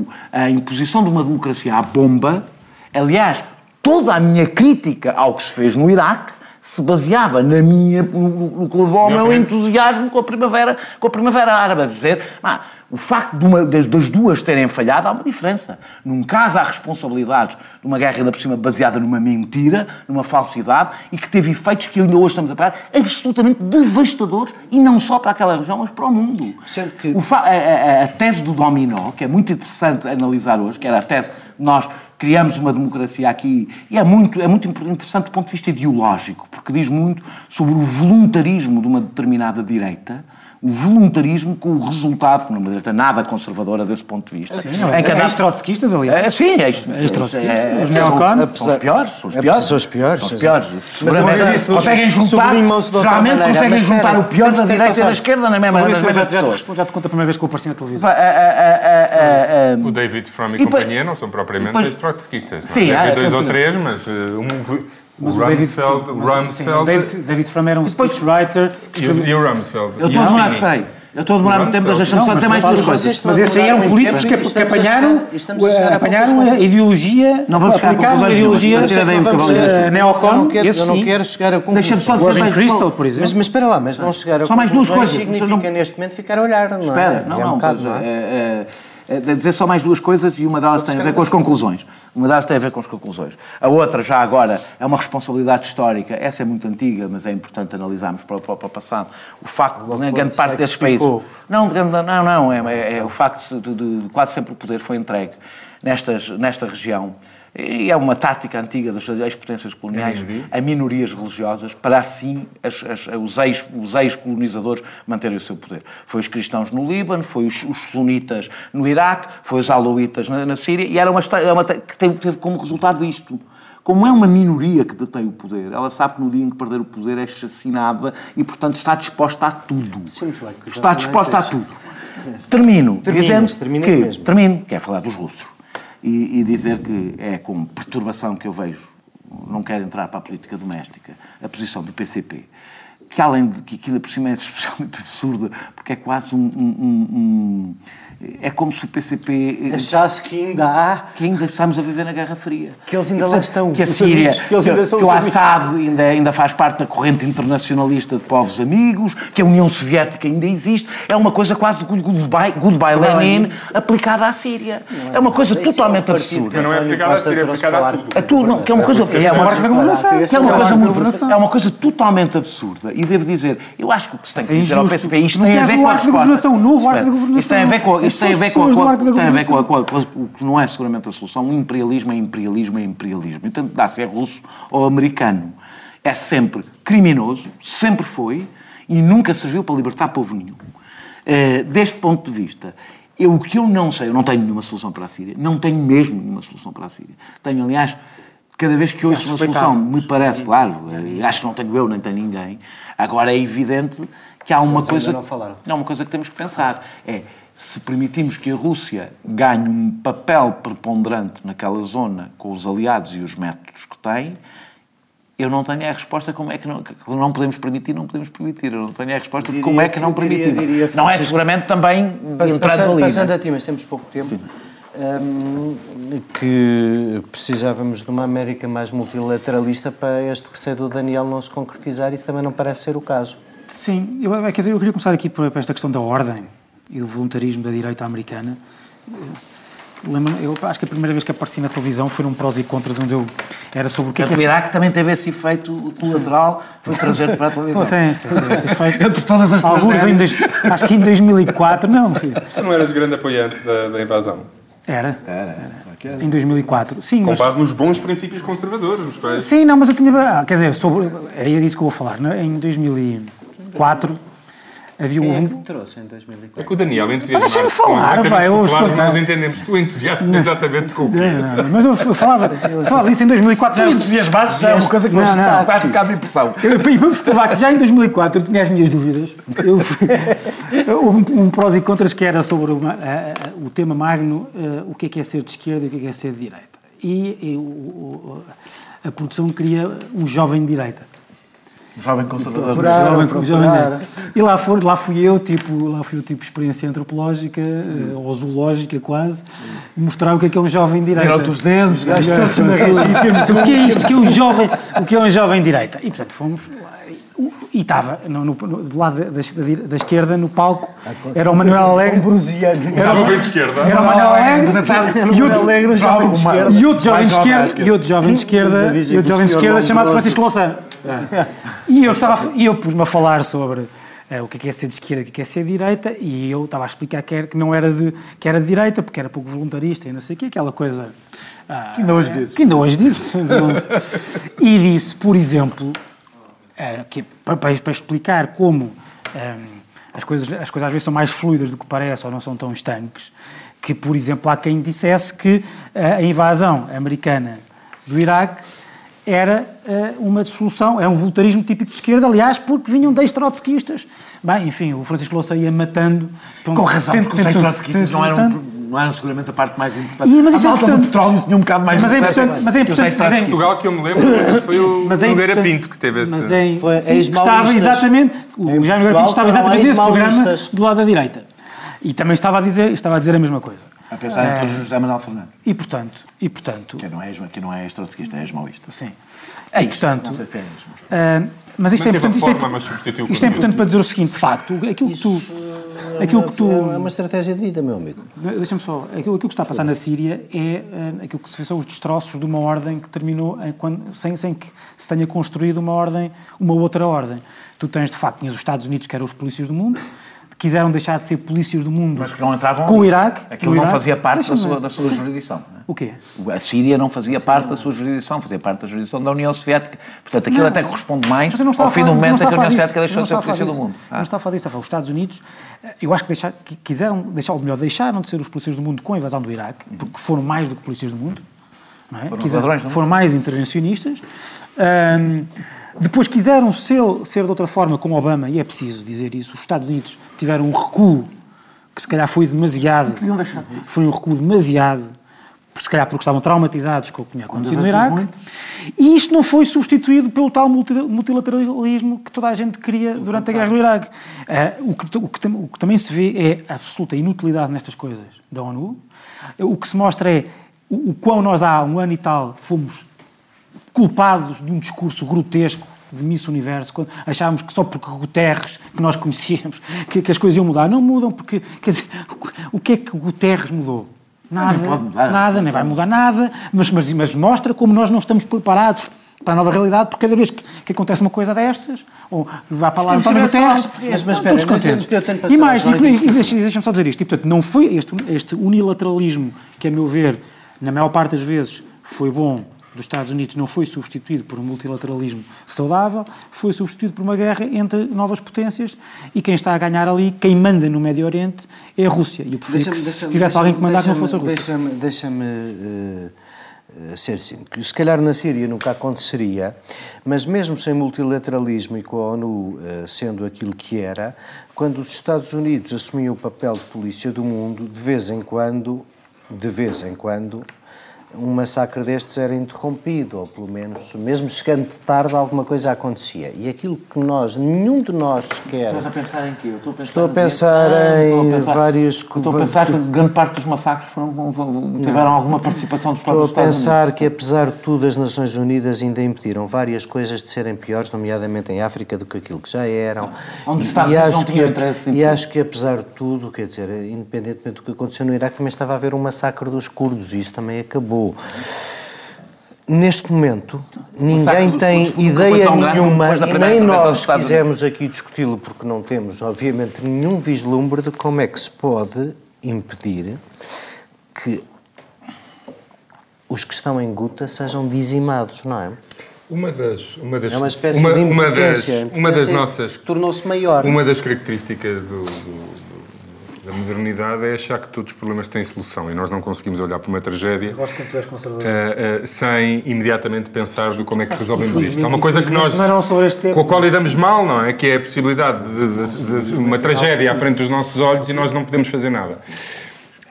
o- a imposição de uma democracia à bomba, aliás, toda a minha crítica ao que se fez no Iraque se baseava na minha, no, no que levou ao meu Exatamente. entusiasmo com a primavera, com a primavera árabe, a dizer, "Ah, o facto de uma, das, das duas terem falhado há uma diferença. Num caso há responsabilidades de uma guerra ainda por cima baseada numa mentira, numa falsidade e que teve efeitos que ainda hoje estamos a pagar absolutamente devastadores e não só para aquela região, mas para o mundo. Sendo que- O a, a- a tese do dominó, que é muito interessante analisar hoje, que era a tese de nós criamos uma democracia aqui, e é muito, é muito interessante do ponto de vista ideológico, porque diz muito sobre o voluntarismo de uma determinada direita, o voluntarismo com o resultado, que não é uma direita nada conservadora desse ponto de vista. Sim, não, é ex-trotskistas, aliás. É, sim, é isso. Ex-trotskistas, É, os são- neocons. São os piores, são os É, piores. são os piores, São os Seguramente conseguem juntar, geralmente conseguem juntar o pior da direita e da esquerda na mesma, eu já, te conto a primeira vez que eu apareci na televisão. O David Frum e, companhia não são propriamente depois- os trotskistas. Sim, Havia dois é ou três, mas uh, um, Mas o Rumsfeld, o Rumsfeld David, David Frum era um depois- speechwriter. e, o, e o Rumsfeld. Eu estou a demorar, espera aí. Eu estou a demorar muito tempo, mas deixa-me só dizer mais duas coisas. Mas esses aí eram políticos que, que apanharam, a chegar a apanharam a ideologia, Não vamos aplicaram a conclusões ideologia eh, neocon, não quero, esse eu não quero chegar a Deixa-me só conclusões. dizer Warren mais Crystal, por exemplo. Mas, mas espera lá, mas não chegar a Só mais duas conclusões coisas. significa Não- neste momento ficar a olhar, não é? Espera, não, É um não, é? é, é, é, dizer só mais duas coisas e uma delas tem a ver com as conclusões. Uma delas tem a ver com as conclusões. A outra, já agora, é uma responsabilidade histórica. Essa é muito antiga, mas é importante analisarmos para, para, para o passado. O facto de né, grande parte desses países. Não, não, não, é, é- é o facto de, de- de quase sempre o poder foi entregue nestas, nesta região. E é uma tática antiga das ex-potências coloniais, A minoria? a minorias religiosas, para assim as- as- os ex- os ex-colonizadores manterem o seu poder. Foi os cristãos no Líbano, foi os, os sunitas no Iraque, foi os alauítas na, na Síria, e era uma, é uma que teve, teve como resultado isto. Como é uma minoria que detém o poder, ela sabe que no dia em que perder o poder é chacinada e, portanto, está disposta a tudo. Está disposta a tudo. Termino Terminas, dizendo terminas que, mesmo. termino, quer falar dos russos, e, e dizer que é com perturbação que eu vejo, não quero entrar para a política doméstica, a posição do PCP, que além de que aquilo por cima é especialmente [LAUGHS] absurda, porque é quase um- um- um- é como se o PCP. Achasse que ainda há. Que ainda estamos a viver na Guerra Fria. Que eles ainda E, lá portanto, estão. Que a Síria. amigos, que eles ainda são que o. Assad ainda, ainda faz parte da corrente internacionalista de povos amigos, que a União Soviética ainda existe. É uma coisa quase de goodbye, goodbye Lenin aplicada à Síria. É uma coisa Esse é totalmente partido absurda. que Não é aplicada à Síria, é aplicada a tudo. A tudo, não, que é uma coisa. É é uma que é é uma coisa muito. governação. É uma coisa totalmente absurda. E devo dizer, eu acho que o que se tem que é dizer ao. PCP, isto Não tem a ver o com a governação, o novo arco Espera, governação. Isto tem a ver com, É só tem a ver com, arco da tem a ver com, a- com a- com o que não é seguramente a solução. O imperialismo é imperialismo é imperialismo. E tanto dá se é russo ou americano. É sempre criminoso, sempre foi, e nunca serviu para libertar povo nenhum. Eh, deste ponto de vista, eu, o que eu não sei, eu não tenho nenhuma solução para a Síria, não tenho mesmo nenhuma solução para a Síria. Tenho, aliás, cada vez que ouço uma solução, me parece, claro, eh, acho que não tenho eu, nem tem ninguém. Agora é evidente que há uma Eles coisa. não falaram. Não, uma coisa que temos que pensar é se permitimos que a Rússia ganhe um papel preponderante naquela zona com os aliados e os métodos que tem, eu não tenho a resposta como é que não, que não podemos permitir, não podemos permitir. Eu não tenho a resposta de como é que não diria- permitir. diria, não é seguramente também Passando, ali. passando a ti, mas temos pouco tempo. hum, que precisávamos de uma América mais multilateralista para este receio do Daniel não se concretizar. Isso também não parece ser o caso. Sim, eu, quer dizer, eu queria começar aqui por, por esta questão da ordem e do voluntarismo da direita americana. Lembro- eu acho que a primeira vez que apareci na televisão foi num prós e contras, onde eu era sobre o que é que O Iraque também teve esse efeito colateral, foi trazer-te para a televisão. Sim, sim, teve esse efeito. [LAUGHS] Entre todas as Alguns em dois, Acho que em 2004, não, filho. Tu não eras grande apoiante da, da invasão? Era. Em 2004. Sim, Com mas- base nos bons princípios conservadores, nos quais... Sim, não, mas eu tinha. ah, Quer dizer, sobre, é disso que eu vou falar. né? Em 2004 havia Quem é houve que um. me trouxe em 2004? É que o Daniel entusiasmado. deixa-me falar, com vai, eu claro, nós entendemos. Tu entusiasmas exatamente com o quê? Não, não, mas eu falava, se falava disso em 2004 já. Tu entusiasmaste já é uma coisa que não, não, não, está quase um de impressão. Eu, e para vos provar que já em 2004 eu tinha as minhas dúvidas, eu, [LAUGHS] houve um, um prós e contras que era sobre uma- a- a- o tema magno, eh, o que é que é ser de esquerda e o que é que é ser de direita. E, e o- o- a produção queria um jovem de direita. Jovem conservador. Procuraram, Jovem, jovem de direita. E lá, for, lá fui eu, tipo, lá fui eu, tipo, experiência antropológica, eh, ou zoológica quase, e mostrar o que é que é um jovem direita. Viram-te os dedos, gajos todos na [LAUGHS] temos o que é isto? O que é um [LAUGHS] jovem, o que é um jovem direita? E portanto fomos lá, e- estava no, no- no- do lado da, da- da esquerda no palco era o Manuel Alegre. Era jovem de esquerda. era o Manuel Alegre e outro, jovem de esquerda. e outro jovem de esquerda e outro jovem de esquerda e outro o jovem de esquerda chamado Francisco Louçã. E eu estava a- e eu pus-me a falar sobre eh, o que é que é ser de esquerda e o que é que é ser de direita e eu estava a explicar que, era, que não era de que era de direita porque era pouco voluntarista e não sei o que aquela coisa ah, Que ainda hoje diz. que ainda hoje diz [LAUGHS] e disse por exemplo que, para, para- explicar como eh, as, coisas, as coisas às vezes são mais fluidas do que parece ou não são tão estanques, que, por exemplo, há quem dissesse que eh, a invasão americana do Iraque era eh, uma solução, é um voluntarismo típico de esquerda, aliás, porque vinham de trotskistas. Bem, enfim, o Francisco Louça ia matando... Com razão, porque os trotskistas não eram, não eram seguramente a parte mais importante. E, mas a isso é malta do importante. petróleo tinha um bocado mais Mas é importância importante- mas é importante- mas é- trotskistas. Portugal que eu me lembro [LAUGHS] foi o Mas é Nogueira importante- Pinto que teve esse... Mas é, Foi sim, que estava exatamente, o Em Jaime Nogueira Pinto estava exatamente nesse programa do lado da direita. E também estava a dizer, estava a dizer a mesma coisa. A pensar em Eh, todos os José Manuel Fernandes. E portanto, e portanto, Que não é, que não é ex-trotskista, é ex-maoísta. sim. É E, isto, portanto, não sei se é mas- ah, mas isto é a importante, isto é, isto é importante para dizer o seguinte, de facto, aquilo que tu, aquilo que tu, É uma estratégia de vida, meu amigo. Deixa-me só. Aquilo, aquilo que está a passar na Síria é eh, aquilo que se vê são os destroços de uma ordem que terminou em quando, sem, sem que se tenha construído uma ordem, uma outra ordem. Tu tens, de facto, tinhas os Estados Unidos, que eram os polícias do mundo, quiseram deixar de ser polícias do mundo Mas que não entravam com o. Iraque. Aquilo não Iraque. fazia parte da sua, da sua jurisdição. Não? O quê? A Síria não fazia parte da sua jurisdição, fazia parte da jurisdição da União Soviética. Portanto, aquilo Não. até corresponde mais não ao fim a do momento não em que a União Soviética deixou de ser não polícia do mundo. Ah. Não estava a falar disso, estava a falar. Os Estados Unidos, eh, eu acho que, deixar, que quiseram, deixar, ou melhor, deixaram de ser os polícias do mundo com a invasão do Iraque, porque foram mais do que polícias do mundo. Não é? Foram Quiseram- ladrões do mundo. foram mais intervencionistas. Ahm, depois quiseram ser, ser de outra forma com Obama, e é preciso dizer isso, os Estados Unidos tiveram um recuo que se calhar foi demasiado, foi um recuo demasiado se calhar porque estavam traumatizados com o que tinha acontecido no Iraque. muito. E isto não foi substituído pelo tal multi- multilateralismo que toda a gente queria durante a guerra do Iraque. Ah, o, que, o que o que também se vê é a absoluta inutilidade nestas coisas da ONU. O que se mostra é o, o quão nós há um ano e tal fomos culpados de um discurso grotesco de Miss Universo, quando achávamos que só porque Guterres, que nós conhecíamos, que, que as coisas iam mudar. Não mudam, porque, quer dizer, [LAUGHS] o que é que Guterres mudou? Nada, Nem pode mudar. nada, nem vai mudar nada, mas, mas, mas mostra como nós não estamos preparados para a nova realidade, porque cada vez que, que acontece uma coisa destas, ou vai para lá. Mas- mas estão espera, todos contentes. E mais, e, leis. e deixa- deixa-me só dizer isto, e, portanto, não foi este, este unilateralismo que, a meu ver, na maior parte das vezes foi bom dos Estados Unidos, não foi substituído por um multilateralismo saudável, foi substituído por uma guerra entre novas potências e quem está a ganhar ali, quem manda no Médio Oriente, é a Rússia. E eu preferia que se tivesse alguém que mandasse não fosse a Rússia. Deixa-me, deixa-me eh, eh, ser simples. Se calhar na Síria nunca aconteceria, mas mesmo sem multilateralismo e com a ONU eh, sendo aquilo que era, quando os Estados Unidos assumiam o papel de polícia do mundo, de vez em quando, de vez em quando, um massacre destes era interrompido, ou pelo menos, mesmo chegando de tarde, alguma coisa acontecia. E aquilo que nós, nenhum de nós quer. Estás a pensar em quê? Eu Estou a pensar, Estou a pensar em estou a pensar- vários- Estou a pensar que grande parte dos massacres foram, tiveram alguma participação dos Estou próprios a pensar Estados que, apesar de tudo, as Nações Unidas ainda impediram várias coisas de serem piores, nomeadamente em África, do que aquilo que já eram. Onde os Estados Unidos acho não tinham que- interesse em E acho que, apesar de tudo, quer dizer, independentemente do que aconteceu no Iraque, também estava a haver um massacre dos curdos e isso também acabou. Neste momento, ninguém tem foi ideia grande nenhuma, e primeira nem nós quisemos aqui discuti-lo, porque não temos, obviamente, nenhum vislumbre de como é que se pode impedir que os que estão em Guta sejam dizimados, não é? Uma das, uma das, É uma espécie uma, de uma das, impotência. uma das nossas tornou-se maior. Uma das características do- do- do- da modernidade é achar que todos os problemas têm solução e nós não conseguimos olhar para uma tragédia Gosto quando tu és conservador. eh, eh, sem imediatamente pensar de como é que resolvemos isto. Há uma coisa que nós, com a qual lidamos mal, não é? Que é a possibilidade de, de- de uma tragédia à frente dos nossos olhos e nós não podemos fazer nada.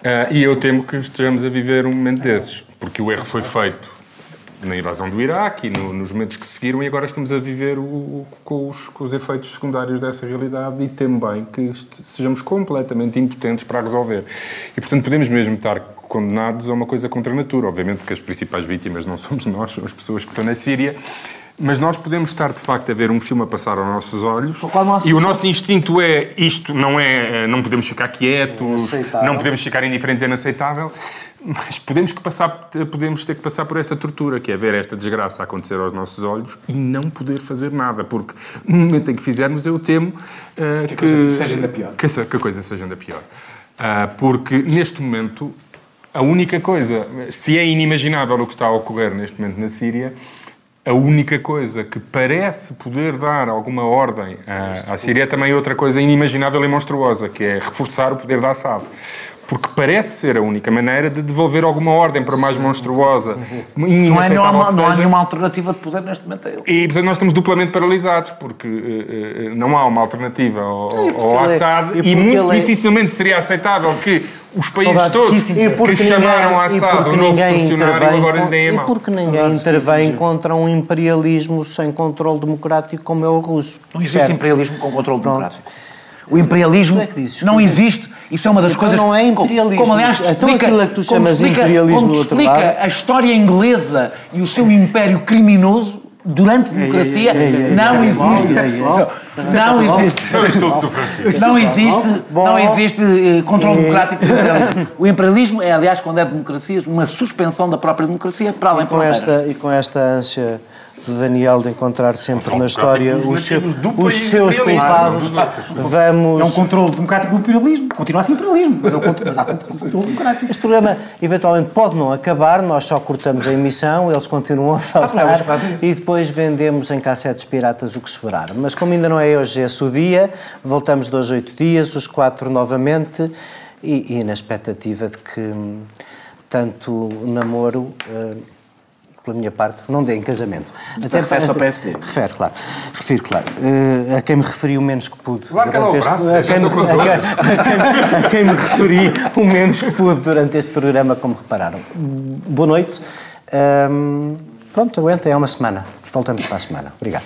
Ah, e eu temo que estejamos a viver um momento desses, porque o erro foi feito na invasão do Iraque e no- nos momentos que seguiram e agora estamos a viver o- o- com, os, com os efeitos secundários dessa realidade e temo bem que sejamos completamente impotentes para a resolver. E, portanto, podemos mesmo estar condenados a uma coisa contra a natura. Obviamente que as principais vítimas não [LAUGHS] somos nós, são as pessoas que estão na Síria, mas nós podemos estar, de facto, a ver um filme a passar aos nossos olhos e o nosso instinto é isto, não é, eh, não podemos ficar quietos, Inaceitável. não podemos ficar indiferentes, é inaceitável, mas podemos, que passar, podemos ter que passar por esta tortura, que é ver esta desgraça acontecer aos nossos olhos e não poder fazer nada, porque no momento em que fizermos, eu temo eh, que, a coisa seja ainda pior. Que, que a coisa seja ainda pior. Ah, porque neste momento, a única coisa, se é inimaginável o que está a ocorrer neste momento na Síria, a única coisa que parece poder dar alguma ordem à, à Síria é também outra coisa inimaginável e monstruosa, que é reforçar o poder da Assad. Porque parece ser a única maneira de devolver alguma ordem, por mais monstruosa. Não, é, não, há, que não há nenhuma alternativa de poder neste momento a ele. E, portanto, nós estamos duplamente paralisados, porque eh, eh, não há uma alternativa ao, ao é- Assad e e, muito é- dificilmente seria aceitável que os países Saudades todos que porque chamaram ninguém- a e Assad o novo ninguém funcionário intervém agora lhe a E porque ninguém Saudades intervém contra um imperialismo sem controle democrático como é o russo. Não existe Certo. imperialismo com controle democrático. O imperialismo é que dizes não que- existe. Isso é uma das Então coisas. não é imperialismo. Como, aliás, Então explica, aquilo que tu chamas explica- imperialismo como explica lado- a história inglesa e o seu império criminoso durante a democracia não é existe. é. Não existe. Não existe, não existe eh, controle E- democrático. O imperialismo é, aliás, quando é democracias, uma suspensão da própria democracia para além E com, esta, e com esta ânsia do Daniel de encontrar sempre na história os, seu- os seus culpados, É um vamos... controle democrático do imperialismo. Continua a ser imperialismo, mas, é o controle, mas há [LAUGHS] controle democrático. Este programa eventualmente pode não acabar, nós só cortamos a emissão, eles continuam a falar fazem isso. e depois vendemos em cassetes piratas o que sobrar. Mas como ainda não é hoje esse o dia, voltamos dois oito dias, os quatro novamente e, e na expectativa de que hum, tanto o namoro eh, pela minha parte, não dê em casamento. refere-se ao PSD? Refere, claro. Refiro, claro. Eh, a quem me referi o menos que pude. Lá durante braço, a, quem, me- a, quem, a quem- me referi o menos que pude durante este programa, como repararam. Boa noite. Ahm, pronto, aguentem, é uma semana. Voltamos para a semana. Obrigado.